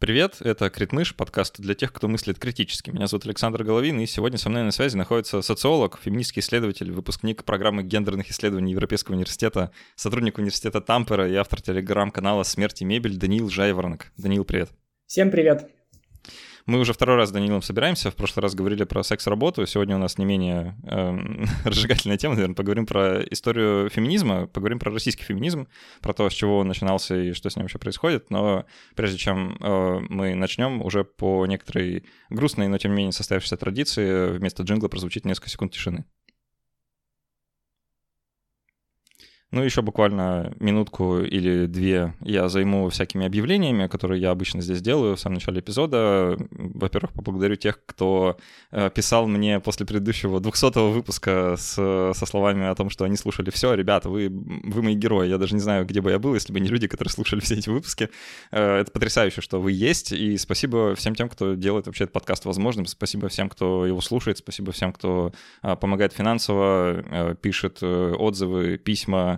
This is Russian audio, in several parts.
Привет, это Критмыш, подкаст для тех, кто мыслит критически. Меня зовут Александр Головин, и сегодня со мной на связи находится социолог, феминистский исследователь, выпускник программы гендерных исследований Европейского университета, сотрудник университета Тампера и автор телеграм-канала «Смерть и мебель» Даниил Жайворонок. Даниил, привет. Всем привет. Мы уже второй раз с Данилом собираемся. В прошлый раз говорили про секс-работу. Сегодня у нас не менее э, разжигательная тема, наверное. Поговорим про историю феминизма, поговорим про российский феминизм, про то, с чего он начинался и что с ним вообще происходит. Но прежде чем э, мы начнем, уже по некоторой грустной, но тем не менее состоявшейся традиции, вместо джингла прозвучит несколько секунд тишины. Ну, еще буквально минутку или две я займу всякими объявлениями, которые я обычно здесь делаю в самом начале эпизода. Во-первых, поблагодарю тех, кто э, писал мне после предыдущего 200-го выпуска с, со словами о том, что они слушали все. Ребята, вы, вы мои герои. Я даже не знаю, где бы я был, если бы не люди, которые слушали все эти выпуски. Э, это потрясающе, что вы есть. И спасибо всем тем, кто делает вообще этот подкаст возможным. Спасибо всем, кто его слушает. Спасибо всем, кто э, помогает финансово, пишет отзывы, письма,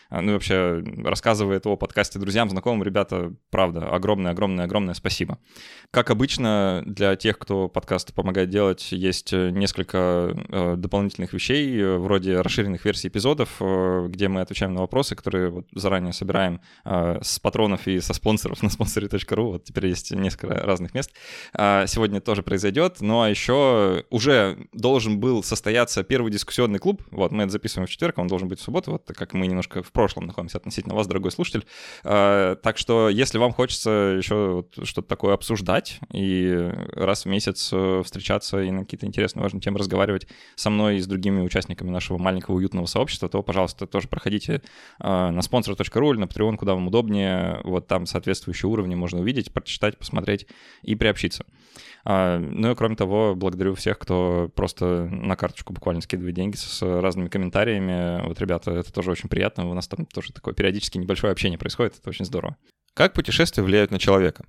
ну и вообще рассказывает о подкасте друзьям, знакомым. Ребята, правда, огромное-огромное-огромное спасибо. Как обычно, для тех, кто подкаст помогает делать, есть несколько э, дополнительных вещей, э, вроде расширенных версий эпизодов, э, где мы отвечаем на вопросы, которые вот заранее собираем с патронов и со спонсоров на sponsor.ru. Вот теперь есть несколько разных мест. А, сегодня тоже произойдет. Ну а еще уже должен был состояться первый дискуссионный клуб. Вот мы это записываем в четверг, он должен быть в субботу, вот как мы немножко в прошлом находимся относительно вас, дорогой слушатель. А, так что, если вам хочется еще что-то такое обсуждать и раз в месяц э, встречаться и на какие-то интересные, важные темы разговаривать со мной и с другими участниками нашего маленького уютного сообщества, то, пожалуйста, тоже проходите а, на sponsor.ru или на Patreon, куда вам удобнее. Вот там соответствующие уровни можно увидеть, прочитать, посмотреть и приобщиться. А, ну и кроме того, благодарю всех, кто просто на карточку буквально скидывает деньги с разными комментариями. Вот, ребята, это тоже очень приятно. У нас там тоже такое периодически небольшое общение происходит. Это очень здорово. Как путешествия влияют на человека?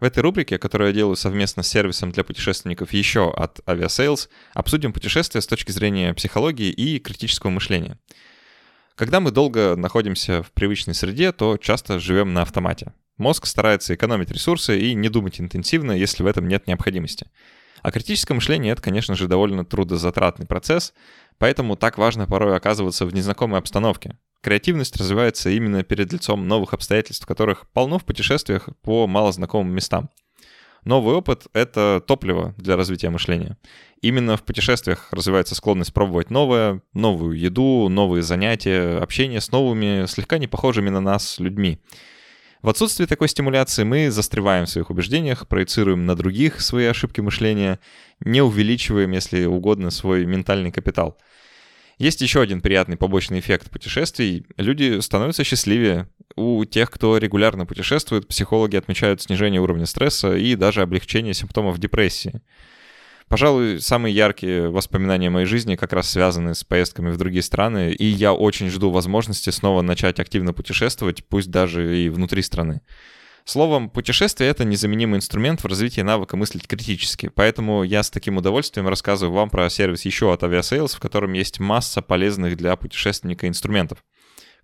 В этой рубрике, которую я делаю совместно с сервисом для путешественников еще от Aviasales, обсудим путешествия с точки зрения психологии и критического мышления. Когда мы долго находимся в привычной среде, то часто живем на автомате. Мозг старается экономить ресурсы и не думать интенсивно, если в этом нет необходимости. А критическое мышление — это, конечно же, довольно трудозатратный процесс, поэтому так важно порой оказываться в незнакомой обстановке. Креативность развивается именно перед лицом новых обстоятельств, которых полно в путешествиях по малознакомым местам. Новый опыт — это топливо для развития мышления. Именно в путешествиях развивается склонность пробовать новое, новую еду, новые занятия, общение с новыми, слегка не похожими на нас людьми. В отсутствии такой стимуляции мы застреваем в своих убеждениях, проецируем на других свои ошибки мышления, не увеличиваем, если угодно, свой ментальный капитал. Есть еще один приятный побочный эффект путешествий. Люди становятся счастливее. У тех, кто регулярно путешествует, психологи отмечают снижение уровня стресса и даже облегчение симптомов депрессии. Пожалуй, самые яркие воспоминания моей жизни как раз связаны с поездками в другие страны, и я очень жду возможности снова начать активно путешествовать, пусть даже и внутри страны. Словом, путешествие — это незаменимый инструмент в развитии навыка мыслить критически, поэтому я с таким удовольствием рассказываю вам про сервис еще от Aviasales, в котором есть масса полезных для путешественника инструментов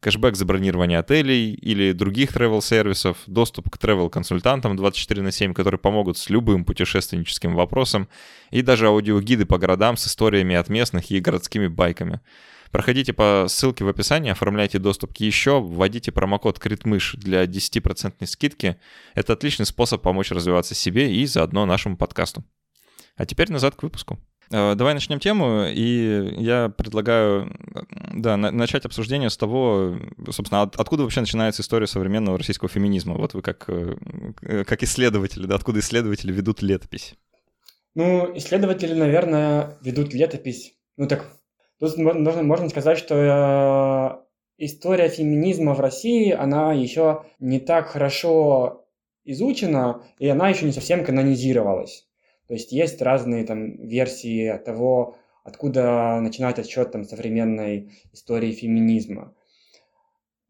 кэшбэк за бронирование отелей или других travel-сервисов, доступ к travel-консультантам 24 на 7, которые помогут с любым путешественническим вопросом, и даже аудиогиды по городам с историями от местных и городскими байками. Проходите по ссылке в описании, оформляйте доступ к еще, вводите промокод критмыш для 10% скидки. Это отличный способ помочь развиваться себе и заодно нашему подкасту. А теперь назад к выпуску. Э, давай начнем тему, и я предлагаю да, начать обсуждение с того, собственно, откуда вообще начинается история современного российского феминизма. Вот вы как, э, как исследователи, да, откуда исследователи ведут летопись? Ну, исследователи, наверное, ведут летопись. Ну так, тут можно, можно сказать, что э, история феминизма в России, она еще не так хорошо изучена, и она еще не совсем канонизировалась. То есть есть разные там версии того, откуда начинать отсчет там современной истории феминизма.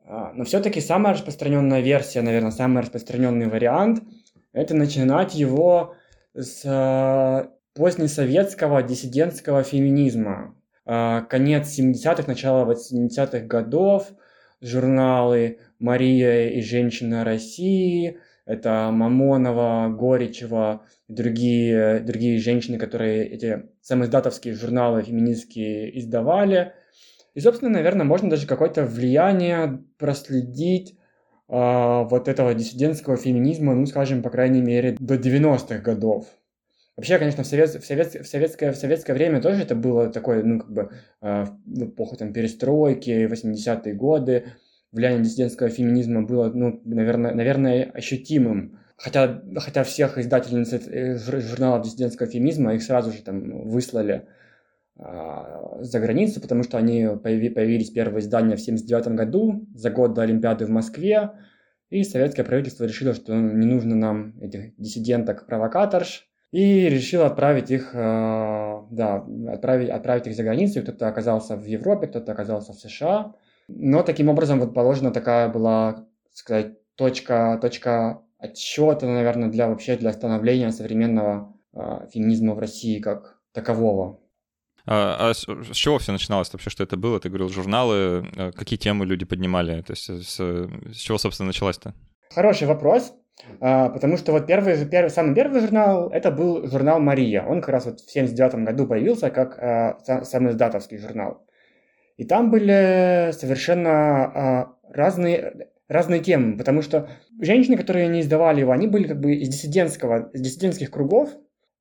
А, но все-таки самая распространенная версия, наверное, самый распространенный вариант, это начинать его с э, позднесоветского диссидентского феминизма. А, конец 70-х, начало 80-х годов, журналы «Мария и женщина России», Это Мамонова, Горичева, другие, другие женщины, которые эти самоиздатовские журналы феминистские издавали. И, собственно, наверное, можно даже какое-то влияние проследить э, вот этого диссидентского феминизма, ну, скажем, по крайней мере, до 90-х годов. Вообще, конечно, в, совет, в, совет, в, советское, в советское время тоже это было такое, ну, как бы, э, в эпоху там, перестройки, 80-е годы, влияние диссидентского феминизма было, ну, наверное, наверное ощутимым. Хотя, хотя всех издательниц э, журналов диссидентского феминизма их сразу же там выслали а, за границу, потому что они появились первые издания в 1979 году, за год до Олимпиады в Москве, и советское правительство решило, что не нужно нам этих диссиденток-провокаторш, и решило отправить их, а, да, отправить, отправить их за границу. Кто-то оказался в Европе, кто-то оказался в США. Но таким образом вот положена такая была, сказать, точка, точка отсчета, наверное, для вообще для становления современного э, феминизма в России как такового. А, а с, с чего все начиналось вообще, что это было? Ты говорил, журналы, а, какие темы люди поднимали? То есть с, с чего, собственно, началось-то? Хороший вопрос, потому что вот первый, первый, самый первый журнал, это был журнал «Мария». Он как раз вот в 79 году появился как а, самый издатовский журнал. И там были совершенно а, разные, разные темы, потому что женщины, которые не издавали его, они были как бы из диссидентского, из диссидентских кругов,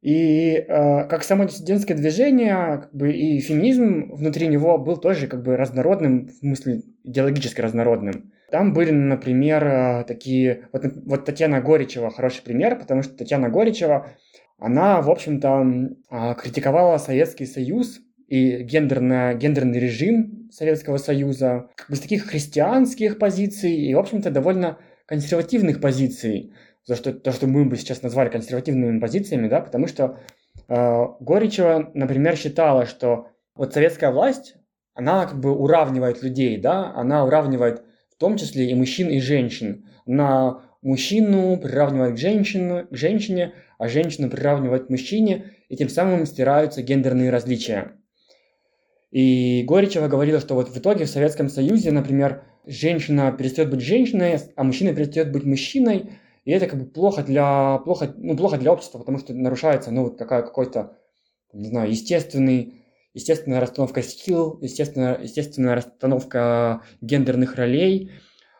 и э, как само диссидентское движение, как бы и феминизм внутри него был тоже как бы разнородным, в смысле идеологически разнородным. Там были, например, такие... Вот, вот Татьяна Горичева хороший пример, потому что Татьяна Горичева, она, в общем-то, критиковала Советский Союз и гендерно, гендерный режим Советского Союза, как бы с таких христианских позиций и, в общем-то, довольно консервативных позиций, за что, то, что мы бы сейчас назвали консервативными позициями, да, потому что э, Горичева, например, считала, что вот советская власть, она как бы уравнивает людей, да, она уравнивает том числе и мужчин, и женщин. На мужчину приравнивает к, женщину, к женщине, а женщину приравнивает к мужчине, и тем самым стираются гендерные различия. И Горичева говорила, что вот в итоге в Советском Союзе, например, женщина перестает быть женщиной, а мужчина перестает быть мужчиной, и это как бы плохо для, плохо, ну, плохо для общества, потому что нарушается, ну, вот какая, какой-то, не знаю, естественный, естественная расстановка сил, естественная, естественная расстановка гендерных ролей,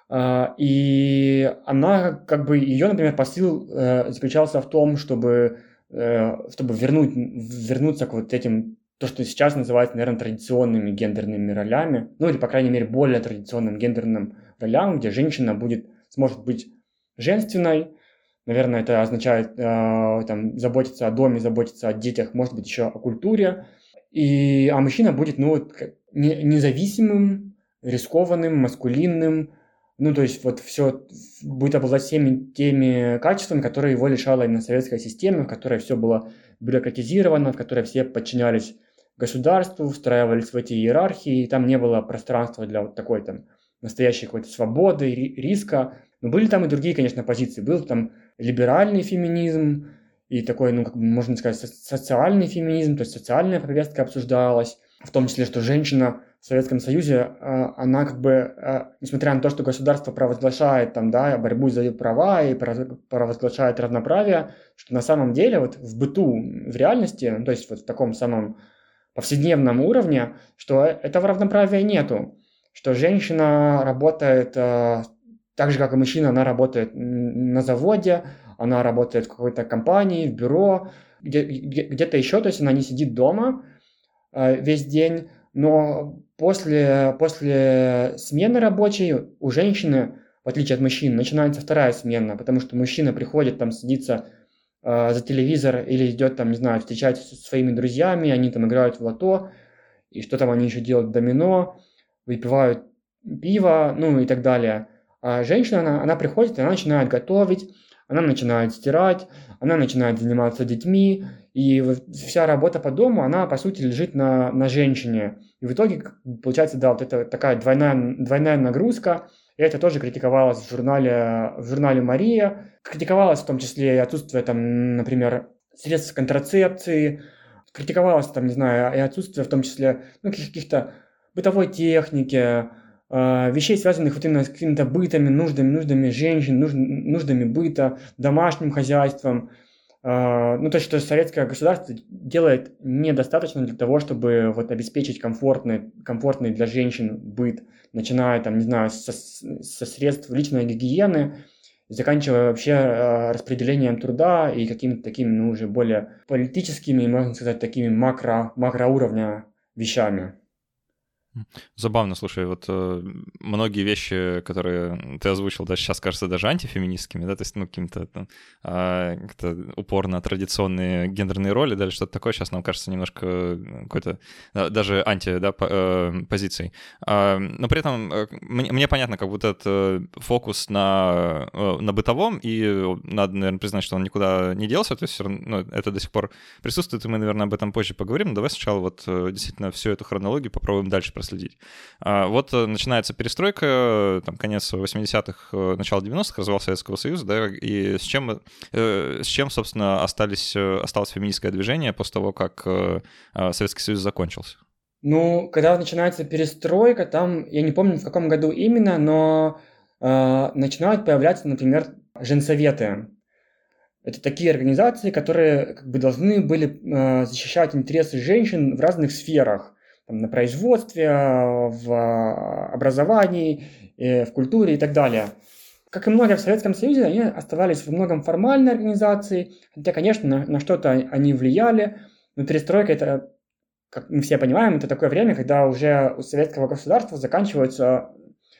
а, и она, как бы, ее, например, посыл э, заключался в том, чтобы, э, чтобы вернуть, вернуться к вот этим то, что сейчас называется, наверное, традиционными гендерными ролями, ну или, по крайней мере, более традиционным гендерным ролям, где женщина будет, сможет быть женственной, наверное, это означает э, там, заботиться о доме, заботиться о детях, может быть, еще о культуре, и, а мужчина будет, ну, вот, не, независимым, рискованным, маскулинным, ну, то есть вот все будет обладать всеми теми качествами, которые его лишала именно советская система, в которой все было бюрократизировано, в которой все подчинялись государству, встраивались в эти иерархии, и там не было пространства для вот такой там настоящей какой-то свободы, риска. Но были там и другие, конечно, позиции. Был там либеральный феминизм и такой, ну, как бы можно сказать, социальный феминизм, то есть социальная повестка обсуждалась, в том числе, что женщина в Советском Союзе, а, она как бы, а, несмотря на то, что государство провозглашает там, да, борьбу за права и провозглашает равноправие, что на самом деле вот в быту, в реальности, ну, то есть вот в таком самом повседневном уровне, что этого равноправия нету, что женщина работает э, так же, как и мужчина, она работает на заводе, она работает в какой-то компании, в бюро, где, где, где-то еще, то есть она не сидит дома э, весь день, но после, после смены рабочей у женщины, в отличие от мужчин, начинается вторая смена, потому что мужчина приходит там садится э, за телевизор или идет там, не знаю, встречается со своими друзьями, они там играют в лото, и что там они еще делают, домино, выпивают пиво, ну и так далее. А женщина, она, она приходит, она начинает готовить, она начинает стирать, она начинает заниматься детьми, и вся работа по дому, она, по сути, лежит на, на женщине. И в итоге, получается, да, вот это такая двойная, двойная нагрузка, и это тоже критиковалось в журнале, в журнале «Мария». Критиковалось в том числе и отсутствие, там, например, средств контрацепции. Критиковалось, там, не знаю, и отсутствие в том числе ну, каких-то бытовой техники, вещей, связанных вот именно с какими-то бытами, нуждами, нуждами женщин, нужд, нуждами быта, домашним хозяйством. Э, ну, то, что советское государство делает недостаточно для того, чтобы вот обеспечить комфортный, комфортный для женщин быт, начиная там, не знаю, со, со средств личной гигиены, заканчивая вообще э, распределением труда и какими-то такими, ну, уже более политическими, можно сказать, такими макро, макроуровня вещами. Забавно, слушай, вот э, многие вещи, которые ты озвучил, даже сейчас кажутся даже антифеминистскими, да, то есть, ну, каким-то э, как-то упорно традиционные гендерные роли, да, или что-то такое, сейчас нам кажется немножко какой-то, да, даже анти, да, по, э. Э, но при этом э, мне, мне понятно, как будто этот фокус на, э, на бытовом, и надо, наверное, признать, что он никуда не делся, то есть все равно ну, это до сих пор присутствует, и мы, наверное, об этом позже поговорим, но давай сначала вот э, действительно всю эту хронологию попробуем дальше проследить. А, вот э, начинается перестройка, там, конец 80-х, э, начало 90-х, развал Советского Союза, да, и с чем, э, с чем, собственно, остались, осталось феминистское движение после того, как Советский Союз закончился? Ну, когда начинается перестройка, там, я не помню, в каком году именно, но э, начинают появляться, например, женсоветы. Это такие организации, которые как бы должны были э, защищать интересы женщин в разных сферах там, на производстве, в образовании, в культуре и так далее. Как и многие в Советском Союзе, они оставались во многом формальной организацией, хотя, конечно, на, на что-то они влияли, но перестройка это, как мы все понимаем, это такое время, когда уже у советского государства заканчивается,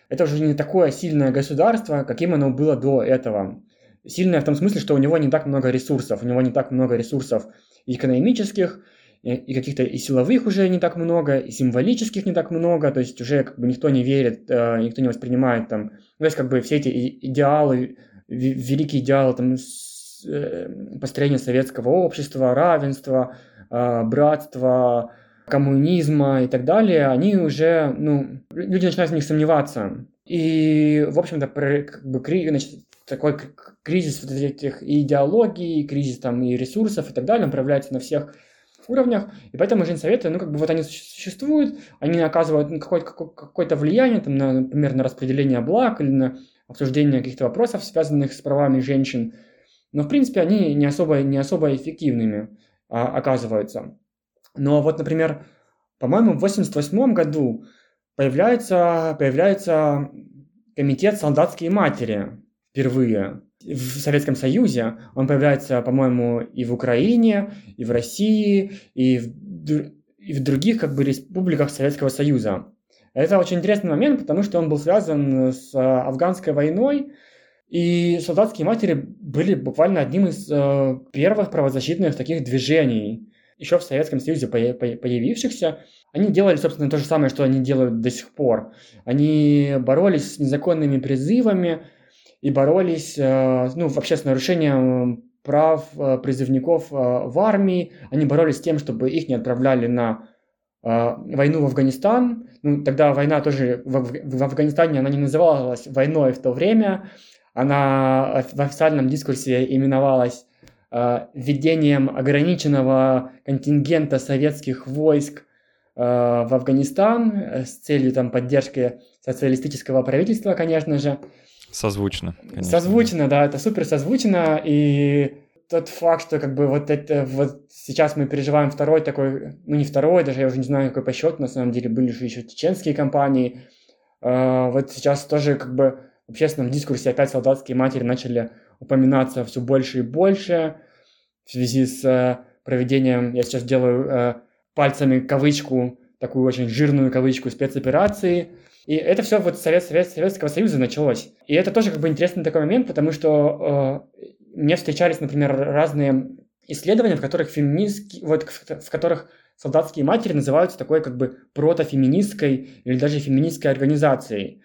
это уже не такое сильное государство, каким оно было до этого. Сильное в том смысле, что у него не так много ресурсов, у него не так много ресурсов экономических, и каких-то и силовых уже не так много, и символических не так много, то есть уже как бы никто не верит, э, никто не воспринимает там, ну, то есть как бы все эти идеалы, великие идеалы там э, построения советского общества, равенства, э, братства, коммунизма и так далее, они уже, ну, люди начинают в них сомневаться. И, в общем-то, как бы, значит, такой кризис вот этих идеологий, кризис там и ресурсов и так далее, он проявляется на всех уровнях, и поэтому женсоветы, ну, как бы вот они существуют, они оказывают ну, какое-то, какое-то влияние, там, на, например, на распределение благ или на обсуждение каких-то вопросов, связанных с правами женщин, но, в принципе, они не особо, не особо эффективными а, оказываются. Но вот, например, по-моему, в 88 году появляется, появляется комитет «Солдатские матери» впервые в Советском Союзе, он появляется, по-моему, и в Украине, и в России, и в, и в других как бы республиках Советского Союза. Это очень интересный момент, потому что он был связан с афганской войной, и солдатские матери были буквально одним из э, первых правозащитных таких движений, еще в Советском Союзе появившихся. Они делали, собственно, то же самое, что они делают до сих пор. Они боролись с незаконными призывами, и боролись, э, ну, вообще с нарушением прав э, призывников э, в армии. Они боролись с тем, чтобы их не отправляли на войну в Афганистан. Ну, тогда война тоже в Афганистане, она не называлась войной в то время. Она в официальном дискурсе именовалась введением ограниченного контингента советских войск в Афганистан с целью там, поддержки социалистического правительства, конечно же. Созвучно. Конечно. Созвучно, да, это супер созвучно, и тот факт, что как бы вот это вот сейчас мы переживаем второй такой, ну не второй, даже я уже не знаю, какой по счету, на самом деле были же еще чеченские компании, э, вот сейчас тоже как бы в общественном дискурсе опять солдатские матери начали упоминаться все больше и больше в связи с э, проведением, я сейчас делаю э, пальцами кавычку, такую очень жирную кавычку спецоперации, и это все вот Совет, Совет, Советского Союза началось. И это тоже как бы интересный такой момент, потому что э, мне встречались, например, разные исследования, в которых феминистки, вот в которых солдатские матери называются такой как бы протофеминистской или даже феминистской организацией.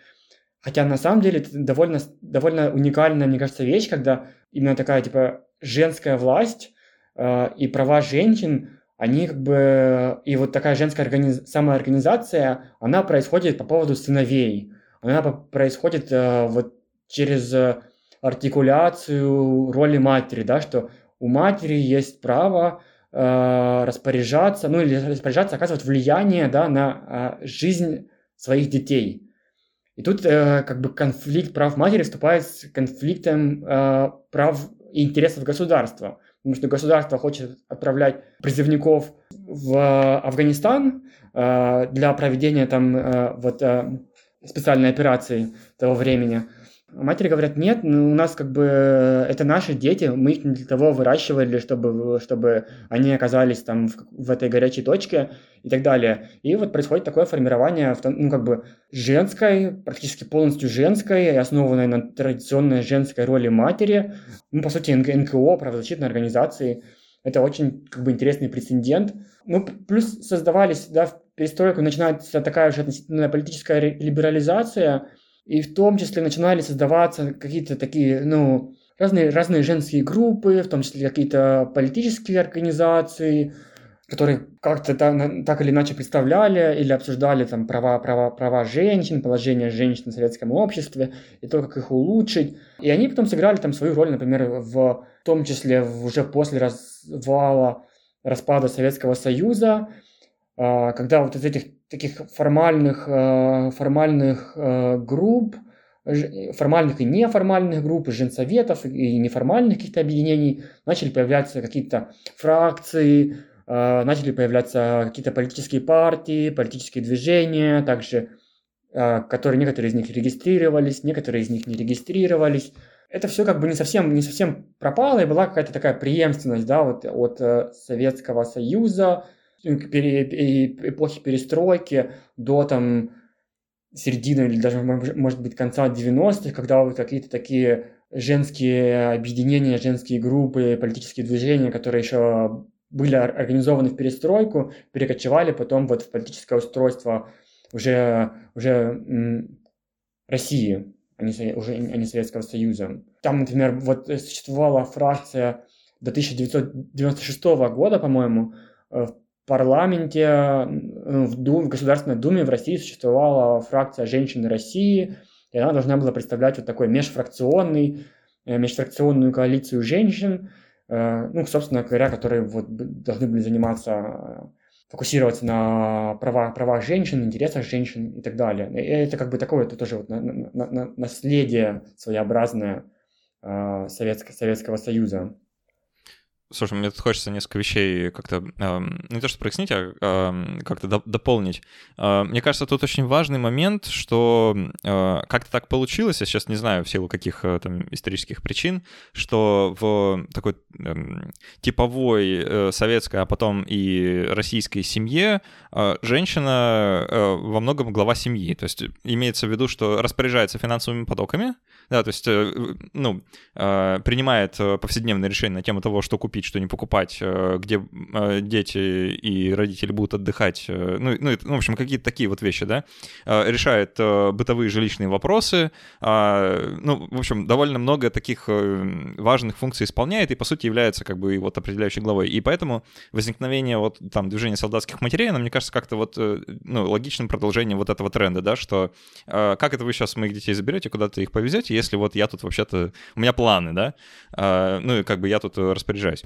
Хотя на самом деле это довольно, довольно уникальная, мне кажется, вещь, когда именно такая типа женская власть э, и права женщин они как бы... И вот такая женская организ... самоорганизация, она происходит по поводу сыновей. Она происходит э, вот через э, артикуляцию роли матери, да, что у матери есть право э, распоряжаться, ну или распоряжаться, оказывать влияние, да, на э, жизнь своих детей. И тут э, как бы конфликт прав матери вступает с конфликтом э, прав и интересов государства. Потому что государство хочет отправлять призывников в Афганистан э, для проведения там э, вот э, специальной операции того времени. Матери говорят, нет, ну, у нас как бы это наши дети, мы их не для того выращивали, чтобы, чтобы они оказались там в, в этой горячей точке и так далее. И вот происходит такое формирование, ну, как бы женской, практически полностью женской, основанной на традиционной женской роли матери, ну, по сути, НКО, правозащитной организации. Это очень как бы интересный прецедент. Ну, плюс создавались, да, в перестройку начинается такая уже относительно политическая либерализация, и в том числе начинали создаваться какие-то такие, ну, разные, разные женские группы, в том числе какие-то политические организации, которые как-то так, так или иначе представляли или обсуждали там права, права, права женщин, положение женщин в советском обществе и то, как их улучшить. И они потом сыграли там свою роль, например, в, в том числе уже после развала, распада Советского Союза, а, когда вот из этих таких формальных, э, формальных э, групп, формальных и неформальных групп, женсоветов и неформальных каких-то объединений начали появляться какие-то фракции, э, начали появляться какие-то политические партии, политические движения, также которые некоторые из них регистрировались, некоторые из них не регистрировались. Это все как бы не совсем, не совсем пропало, и была какая-то такая преемственность да, вот, от Советского Союза, эпохи перестройки до там середины или даже, может быть, конца 90-х, когда вот какие-то такие женские объединения, женские группы, политические движения, которые еще были организованы в перестройку, перекочевали потом вот в политическое устройство уже, уже России, а не, уже, а не Советского Союза. Там, например, вот существовала фракция до 1996 года, по-моему, э, парламенте, в, Дум, в Государственной Думе в России существовала фракция «Женщины России», и она должна была представлять вот такой межфракционный, э, межфракционную коалицию женщин, э, ну, собственно говоря, которые вот должны были заниматься, фокусироваться на правах, правах женщин, интересах женщин и так далее. И это как бы такое, это тоже вот на, на, на, наследие своеобразное э, Советского, Советского Союза. Слушай, мне тут хочется несколько вещей как-то, э, не то что прояснить, а э, как-то до, дополнить. Э, мне кажется, тут очень важный момент, что э, как-то так получилось, я сейчас не знаю в силу каких э, там исторических причин, что в такой э, типовой э, советской, а потом и российской семье э, женщина э, во многом глава семьи. То есть имеется в виду, что распоряжается финансовыми потоками, да, то есть, э, ну, э, принимает э, повседневные решения на тему того, что купить купить, что не покупать, э, где э, дети и родители будут отдыхать, э, ну, ну, ну в общем, какие-то такие вот вещи, да, решает бытовые жилищные вопросы, ну, в общем, довольно много таких важных функций исполняет и, по сути, является как бы вот определяющей главой. И поэтому возникновение вот там движения солдатских матерей, оно, мне кажется, как-то вот, ну, логичным продолжением вот этого тренда, да, что как это вы сейчас моих детей заберете, куда-то их повезете, если вот я тут вообще-то, у меня планы, да, ну, и как бы я тут распоряжаюсь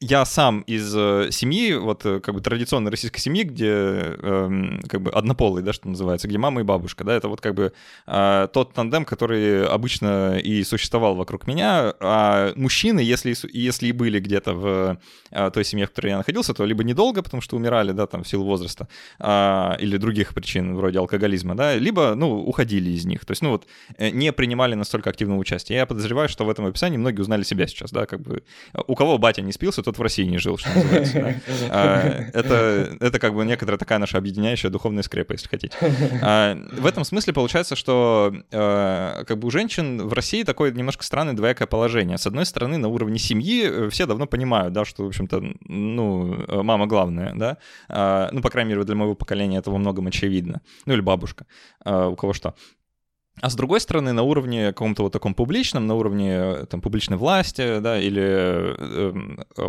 я сам из э, семьи, вот э, как бы традиционной российской семьи, где э, как бы однополый, да, что называется, где мама и бабушка, да, это вот как бы э, тот тандем, который обычно и существовал вокруг меня, а мужчины, если, если и были где-то в той семье, в которой я находился, то либо недолго, потому что умирали, да, там, в силу возраста, или других причин, вроде алкоголизма, да, либо, ну, уходили из них, то есть, ну, вот, не принимали настолько активного участия. Я подозреваю, что в этом описании многие узнали себя сейчас, да, как бы, у кого батя не спился, тот в России не жил, что называется. А, это, это как бы некоторая такая наша объединяющая духовная скрепа, если хотите. А, в этом смысле получается, что а, как бы у женщин в России такое немножко странное двоякое положение. С одной стороны, на уровне семьи э, все давно понимают, да, что, в общем-то, ну, мама главная, да, ну, по крайней мере, для моего поколения это во многом очевидно. Ну, или бабушка, у кого что. А с другой стороны, на уровне каком-то вот таком публичном, на уровне э, там, публичной власти, да, или э,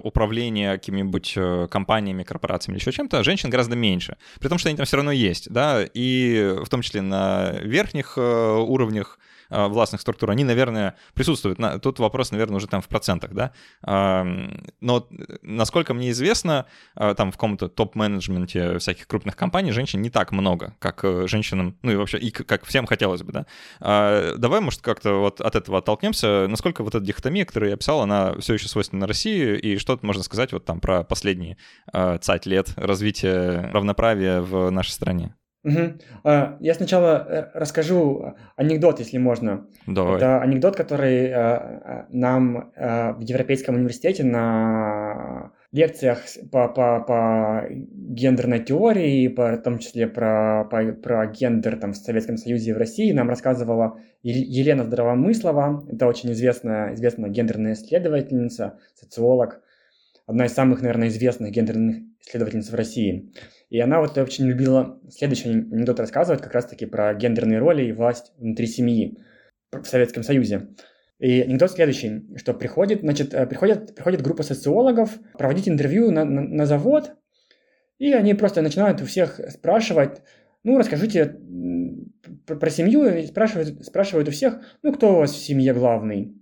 управления какими-нибудь э, компаниями, корпорациями или еще чем-то, женщин гораздо меньше. При том, что они там все равно есть, да, и в том числе на верхних э, уровнях властных структур, они, наверное, присутствуют. Тут вопрос, наверное, уже там в процентах, да. Но, насколько мне известно, там в каком-то топ-менеджменте всяких крупных компаний женщин не так много, как женщинам, ну и вообще, и как всем хотелось бы, да. Давай, может, как-то вот от этого оттолкнемся. Насколько вот эта дихотомия, которую я писал, она все еще свойственна России, и что можно сказать вот там про последние цать лет развития равноправия в нашей стране? Угу. Я сначала э, расскажу анекдот, если можно. Давай. Это анекдот, который э, э, нам в Европейском университете на лекциях по, по, по гендерной теории, по, в том числе про, по, про гендер там, в Советском Союзе и в России, нам рассказывала Елена Здравомыслова. Это очень известная, известная гендерная исследовательница, социолог, одна из самых, наверное, известных гендерных исследовательниц в России. И она вот очень любила следующий анекдот рассказывать как раз-таки про гендерные роли и власть внутри семьи в Советском Союзе. И анекдот следующий, что приходит, значит, э, приходит, приходит группа социологов проводить интервью на, на, на завод, и они просто начинают у всех спрашивать, ну, расскажите про, про семью, и спрашивают, спрашивают у всех, ну, кто у вас в семье главный?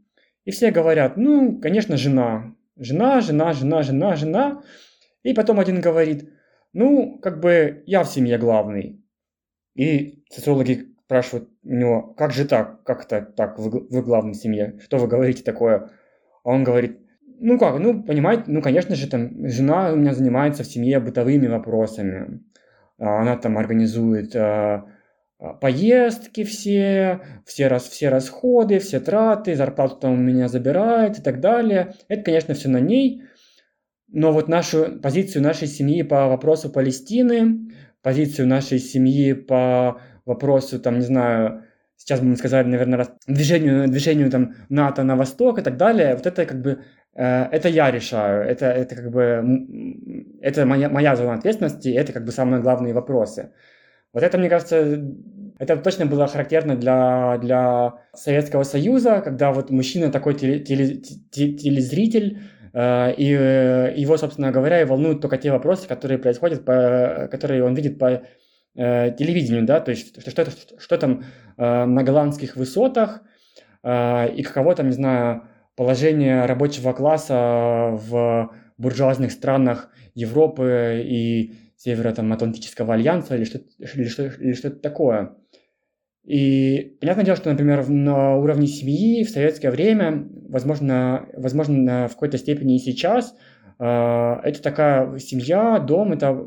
И все говорят, ну, конечно, жена. Жена, жена, жена, жена, жена. И потом один говорит, ну, как бы я в семье главный. И социологи спрашивают у него, как же так, как это так, вы, вы главный в семье, что вы говорите такое? А он говорит, ну как, ну, понимаете, ну, конечно же, там, жена у меня занимается в семье бытовыми вопросами. А она там организует а, поездки все, все, раз, все расходы, все траты, зарплату там у меня забирает и так далее. Это, конечно, все на ней. Но вот нашу позицию нашей семьи по вопросу Палестины, позицию нашей семьи по вопросу, там, не знаю, сейчас бы мы сказали, наверное, движению, движению там НАТО на восток и так далее, вот это как бы, э, это я решаю, это, это как бы, это моя, моя зона ответственности, это как бы самые главные вопросы. Вот это, мне кажется, это точно было характерно для, для Советского Союза, когда вот мужчина такой теле, теле, телезритель, Э, и э, его, собственно говоря, и волнуют только те вопросы, которые происходят, по, которые он видит по э, телевидению, да, то есть что, что, что там на голландских высотах и каково там, не знаю, положение рабочего класса в буржуазных странах Европы и Северо-Атлантического альянса или что-то или что, или что такое. И понятное дело, что, например, на уровне семьи в советское время, возможно, возможно в какой-то степени и сейчас, а, это такая семья, дом, это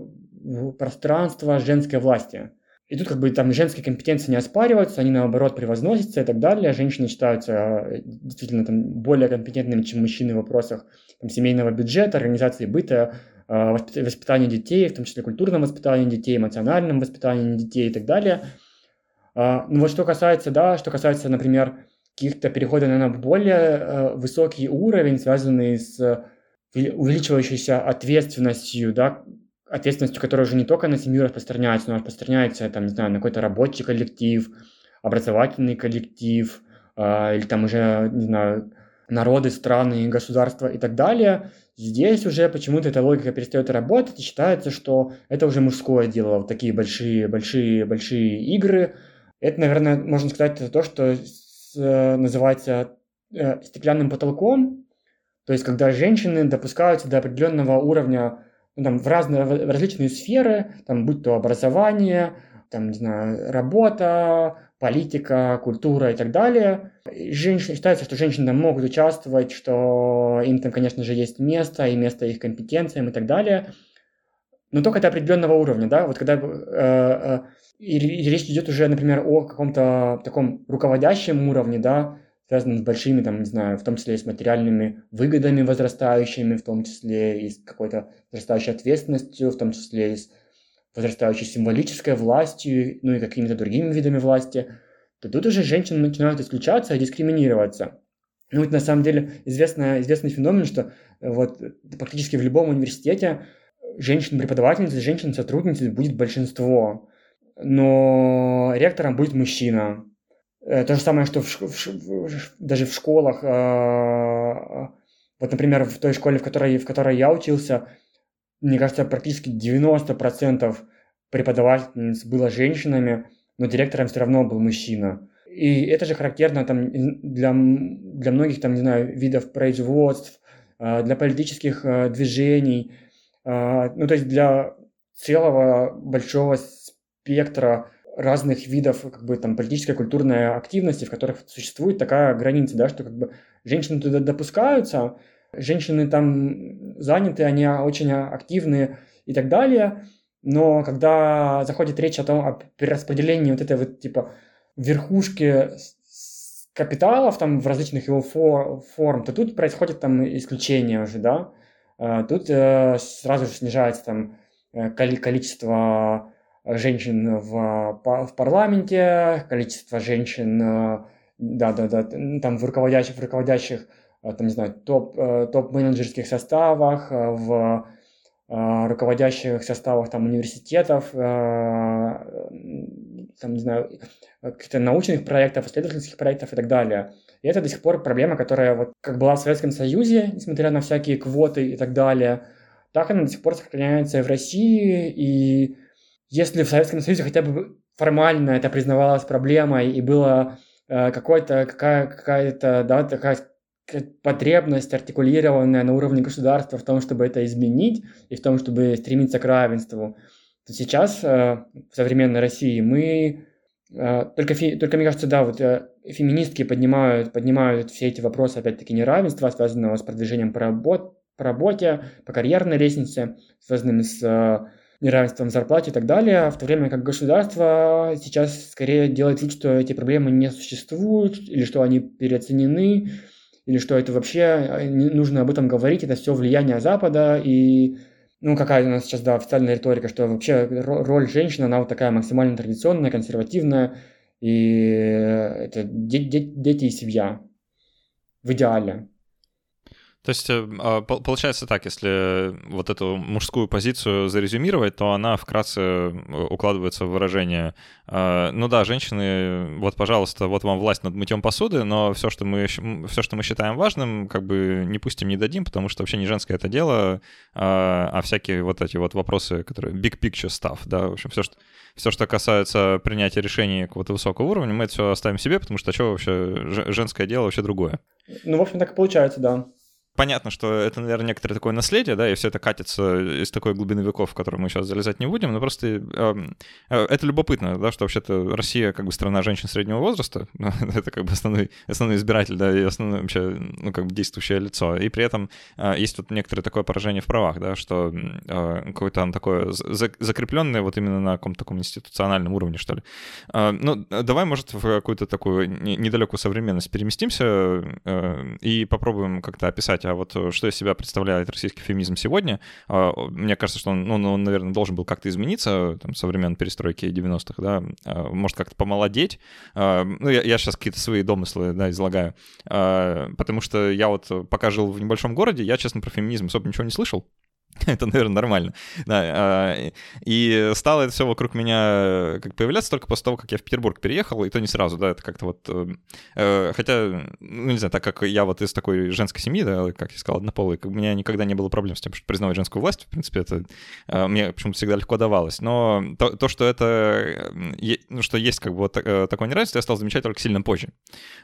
пространство женской власти. И тут как бы там женские компетенции не оспариваются, они наоборот превозносятся и так далее. Женщины считаются э, действительно там более компетентными, чем мужчины в вопросах там, семейного бюджета, организации быта, а, воспитания детей, в том числе культурного воспитания детей, эмоционального воспитания детей и так далее – а, ну вот что касается, да, что касается, например, каких-то переходов на более э, высокий уровень, связанный с э, увеличивающейся ответственностью, да, ответственностью, которая уже не только на семью распространяется, но распространяется, там, не знаю, на какой-то рабочий коллектив, образовательный коллектив, э, или там уже, не знаю, народы, страны, государства и так далее. Здесь уже почему-то эта логика перестает работать, и считается, что это уже мужское дело, вот такие большие, большие, большие игры – это, наверное, можно сказать, это то, что с, э, называется э, стеклянным потолком. То есть, когда женщины допускаются до определенного уровня ну, там, в разные в различные сферы, там, будь то образование, там, не знаю, работа, политика, культура и так далее. Женщины, считается, что женщины могут участвовать, что им там, конечно же, есть место, и место их компетенциям и так далее. Но только до определенного уровня, да, вот когда э, э, и речь идет уже, например, о каком-то таком руководящем уровне, да, связанном с большими, там, не знаю, в том числе и с материальными выгодами возрастающими, в том числе и с какой-то возрастающей ответственностью, в том числе и с возрастающей символической властью, ну и какими-то другими видами власти, то тут уже женщины начинают исключаться и дискриминироваться. Ну, это на самом деле известный, известный феномен, что вот практически в любом университете женщин-преподавательниц, женщин-сотрудниц будет большинство но ректором будет мужчина. Э, то же самое, что в, в, в, даже в школах, э, вот, например, в той школе, в которой, в которой я учился, мне кажется, практически 90% преподавательниц было женщинами, но директором все равно был мужчина. И это же характерно там для, для многих, там, не знаю, видов производств, а, для политических а, движений, а, ну, то есть для целого большого спектра разных видов как бы там политической культурной активности, в которых существует такая граница, да, что как бы женщины туда допускаются, женщины там заняты, они очень активны и так далее, но когда заходит речь о том, о перераспределении вот этой вот типа верхушки капиталов там в различных его фор, форм, то тут происходит там исключение уже, да. А, тут э, сразу же снижается там э, количество женщин в, в парламенте, количество женщин, э, да, да, да, там в руководящих, в руководящих, там, не знаю, топ, топ-менеджерских составах, в руководящих составах там университетов, там, не знаю, каких-то научных проектов, исследовательских проектов и так далее. И это до сих пор проблема, которая вот как была в Советском Союзе, несмотря на всякие квоты и так далее, так она до сих пор сохраняется и в России. И если в Советском Союзе хотя бы формально это признавалось проблемой и было э, какой-то, какая, какая-то, да, такая потребность артикулированная на уровне государства в том, чтобы это изменить и в том, чтобы стремиться к равенству, то сейчас э, в современной России мы э, только, только мне кажется, да, вот э, феминистки поднимают, поднимают все эти вопросы, опять-таки, неравенства, связанного с продвижением по, работ, по работе, по карьерной лестнице, связанными с неравенством в зарплате и так далее, в то время как государство сейчас скорее делает вид, что эти проблемы не существуют, или что они переоценены, или что это вообще не нужно об этом говорить, это все влияние Запада, и ну, какая у нас сейчас, да, официальная риторика, что вообще роль женщины, она вот такая максимально традиционная, консервативная, и это дети и семья в идеале. То есть э, а, получается так, если вот эту мужскую позицию зарезюмировать, то она вкратце э, укладывается в выражение э, «Ну да, женщины, вот, пожалуйста, вот вам власть над мытьем посуды, но все, что мы, все, что мы считаем важным, как бы не пустим, не дадим, потому что вообще не женское это дело, а, а всякие вот эти вот вопросы, которые big picture stuff, да, в общем, все, что, все, что касается принятия решений какого-то высокого уровня, мы это все оставим себе, потому что что вообще женское дело вообще другое». Ну, в общем, так и получается, да понятно, что это, наверное, некоторое такое наследие, да, и все это катится из такой глубины веков, в которую мы сейчас залезать не будем, но просто э, э, это любопытно, да, что вообще-то Россия как бы страна женщин среднего возраста, это как бы основной, основной избиратель, да, и основное вообще, ну, как бы действующее лицо, и при этом э, есть вот некоторое такое поражение в правах, да, что э, какое-то оно такое закрепленное вот именно на каком-то таком институциональном уровне, что ли. Э, ну, давай, может, в какую-то такую недалекую современность переместимся э, и попробуем как-то описать а вот э, что из себя представляет российский феминизм сегодня, а, мне кажется, что он, ну, он наверное, должен был как-то измениться там, со времен перестройки 90-х, да, а, может как-то помолодеть. А, ну, я, я сейчас какие-то свои домыслы, да, излагаю, потому что я вот пока жил в небольшом городе, я, честно, про феминизм особо ничего не слышал. Это, наверное, нормально. Да, а, и стало это все вокруг меня как появляться только после того, как я в Петербург переехал, и то не сразу, да, это как-то вот... Э, э, хотя, ну, не знаю, так как я вот из такой женской семьи, да, как я сказал, однополый, у меня никогда не было проблем с тем, что признавать женскую власть, в принципе, это э, мне почему-то всегда легко давалось. Но то, то что это... Ну, что есть как бы вот такое неравенство, я стал замечать только сильно позже.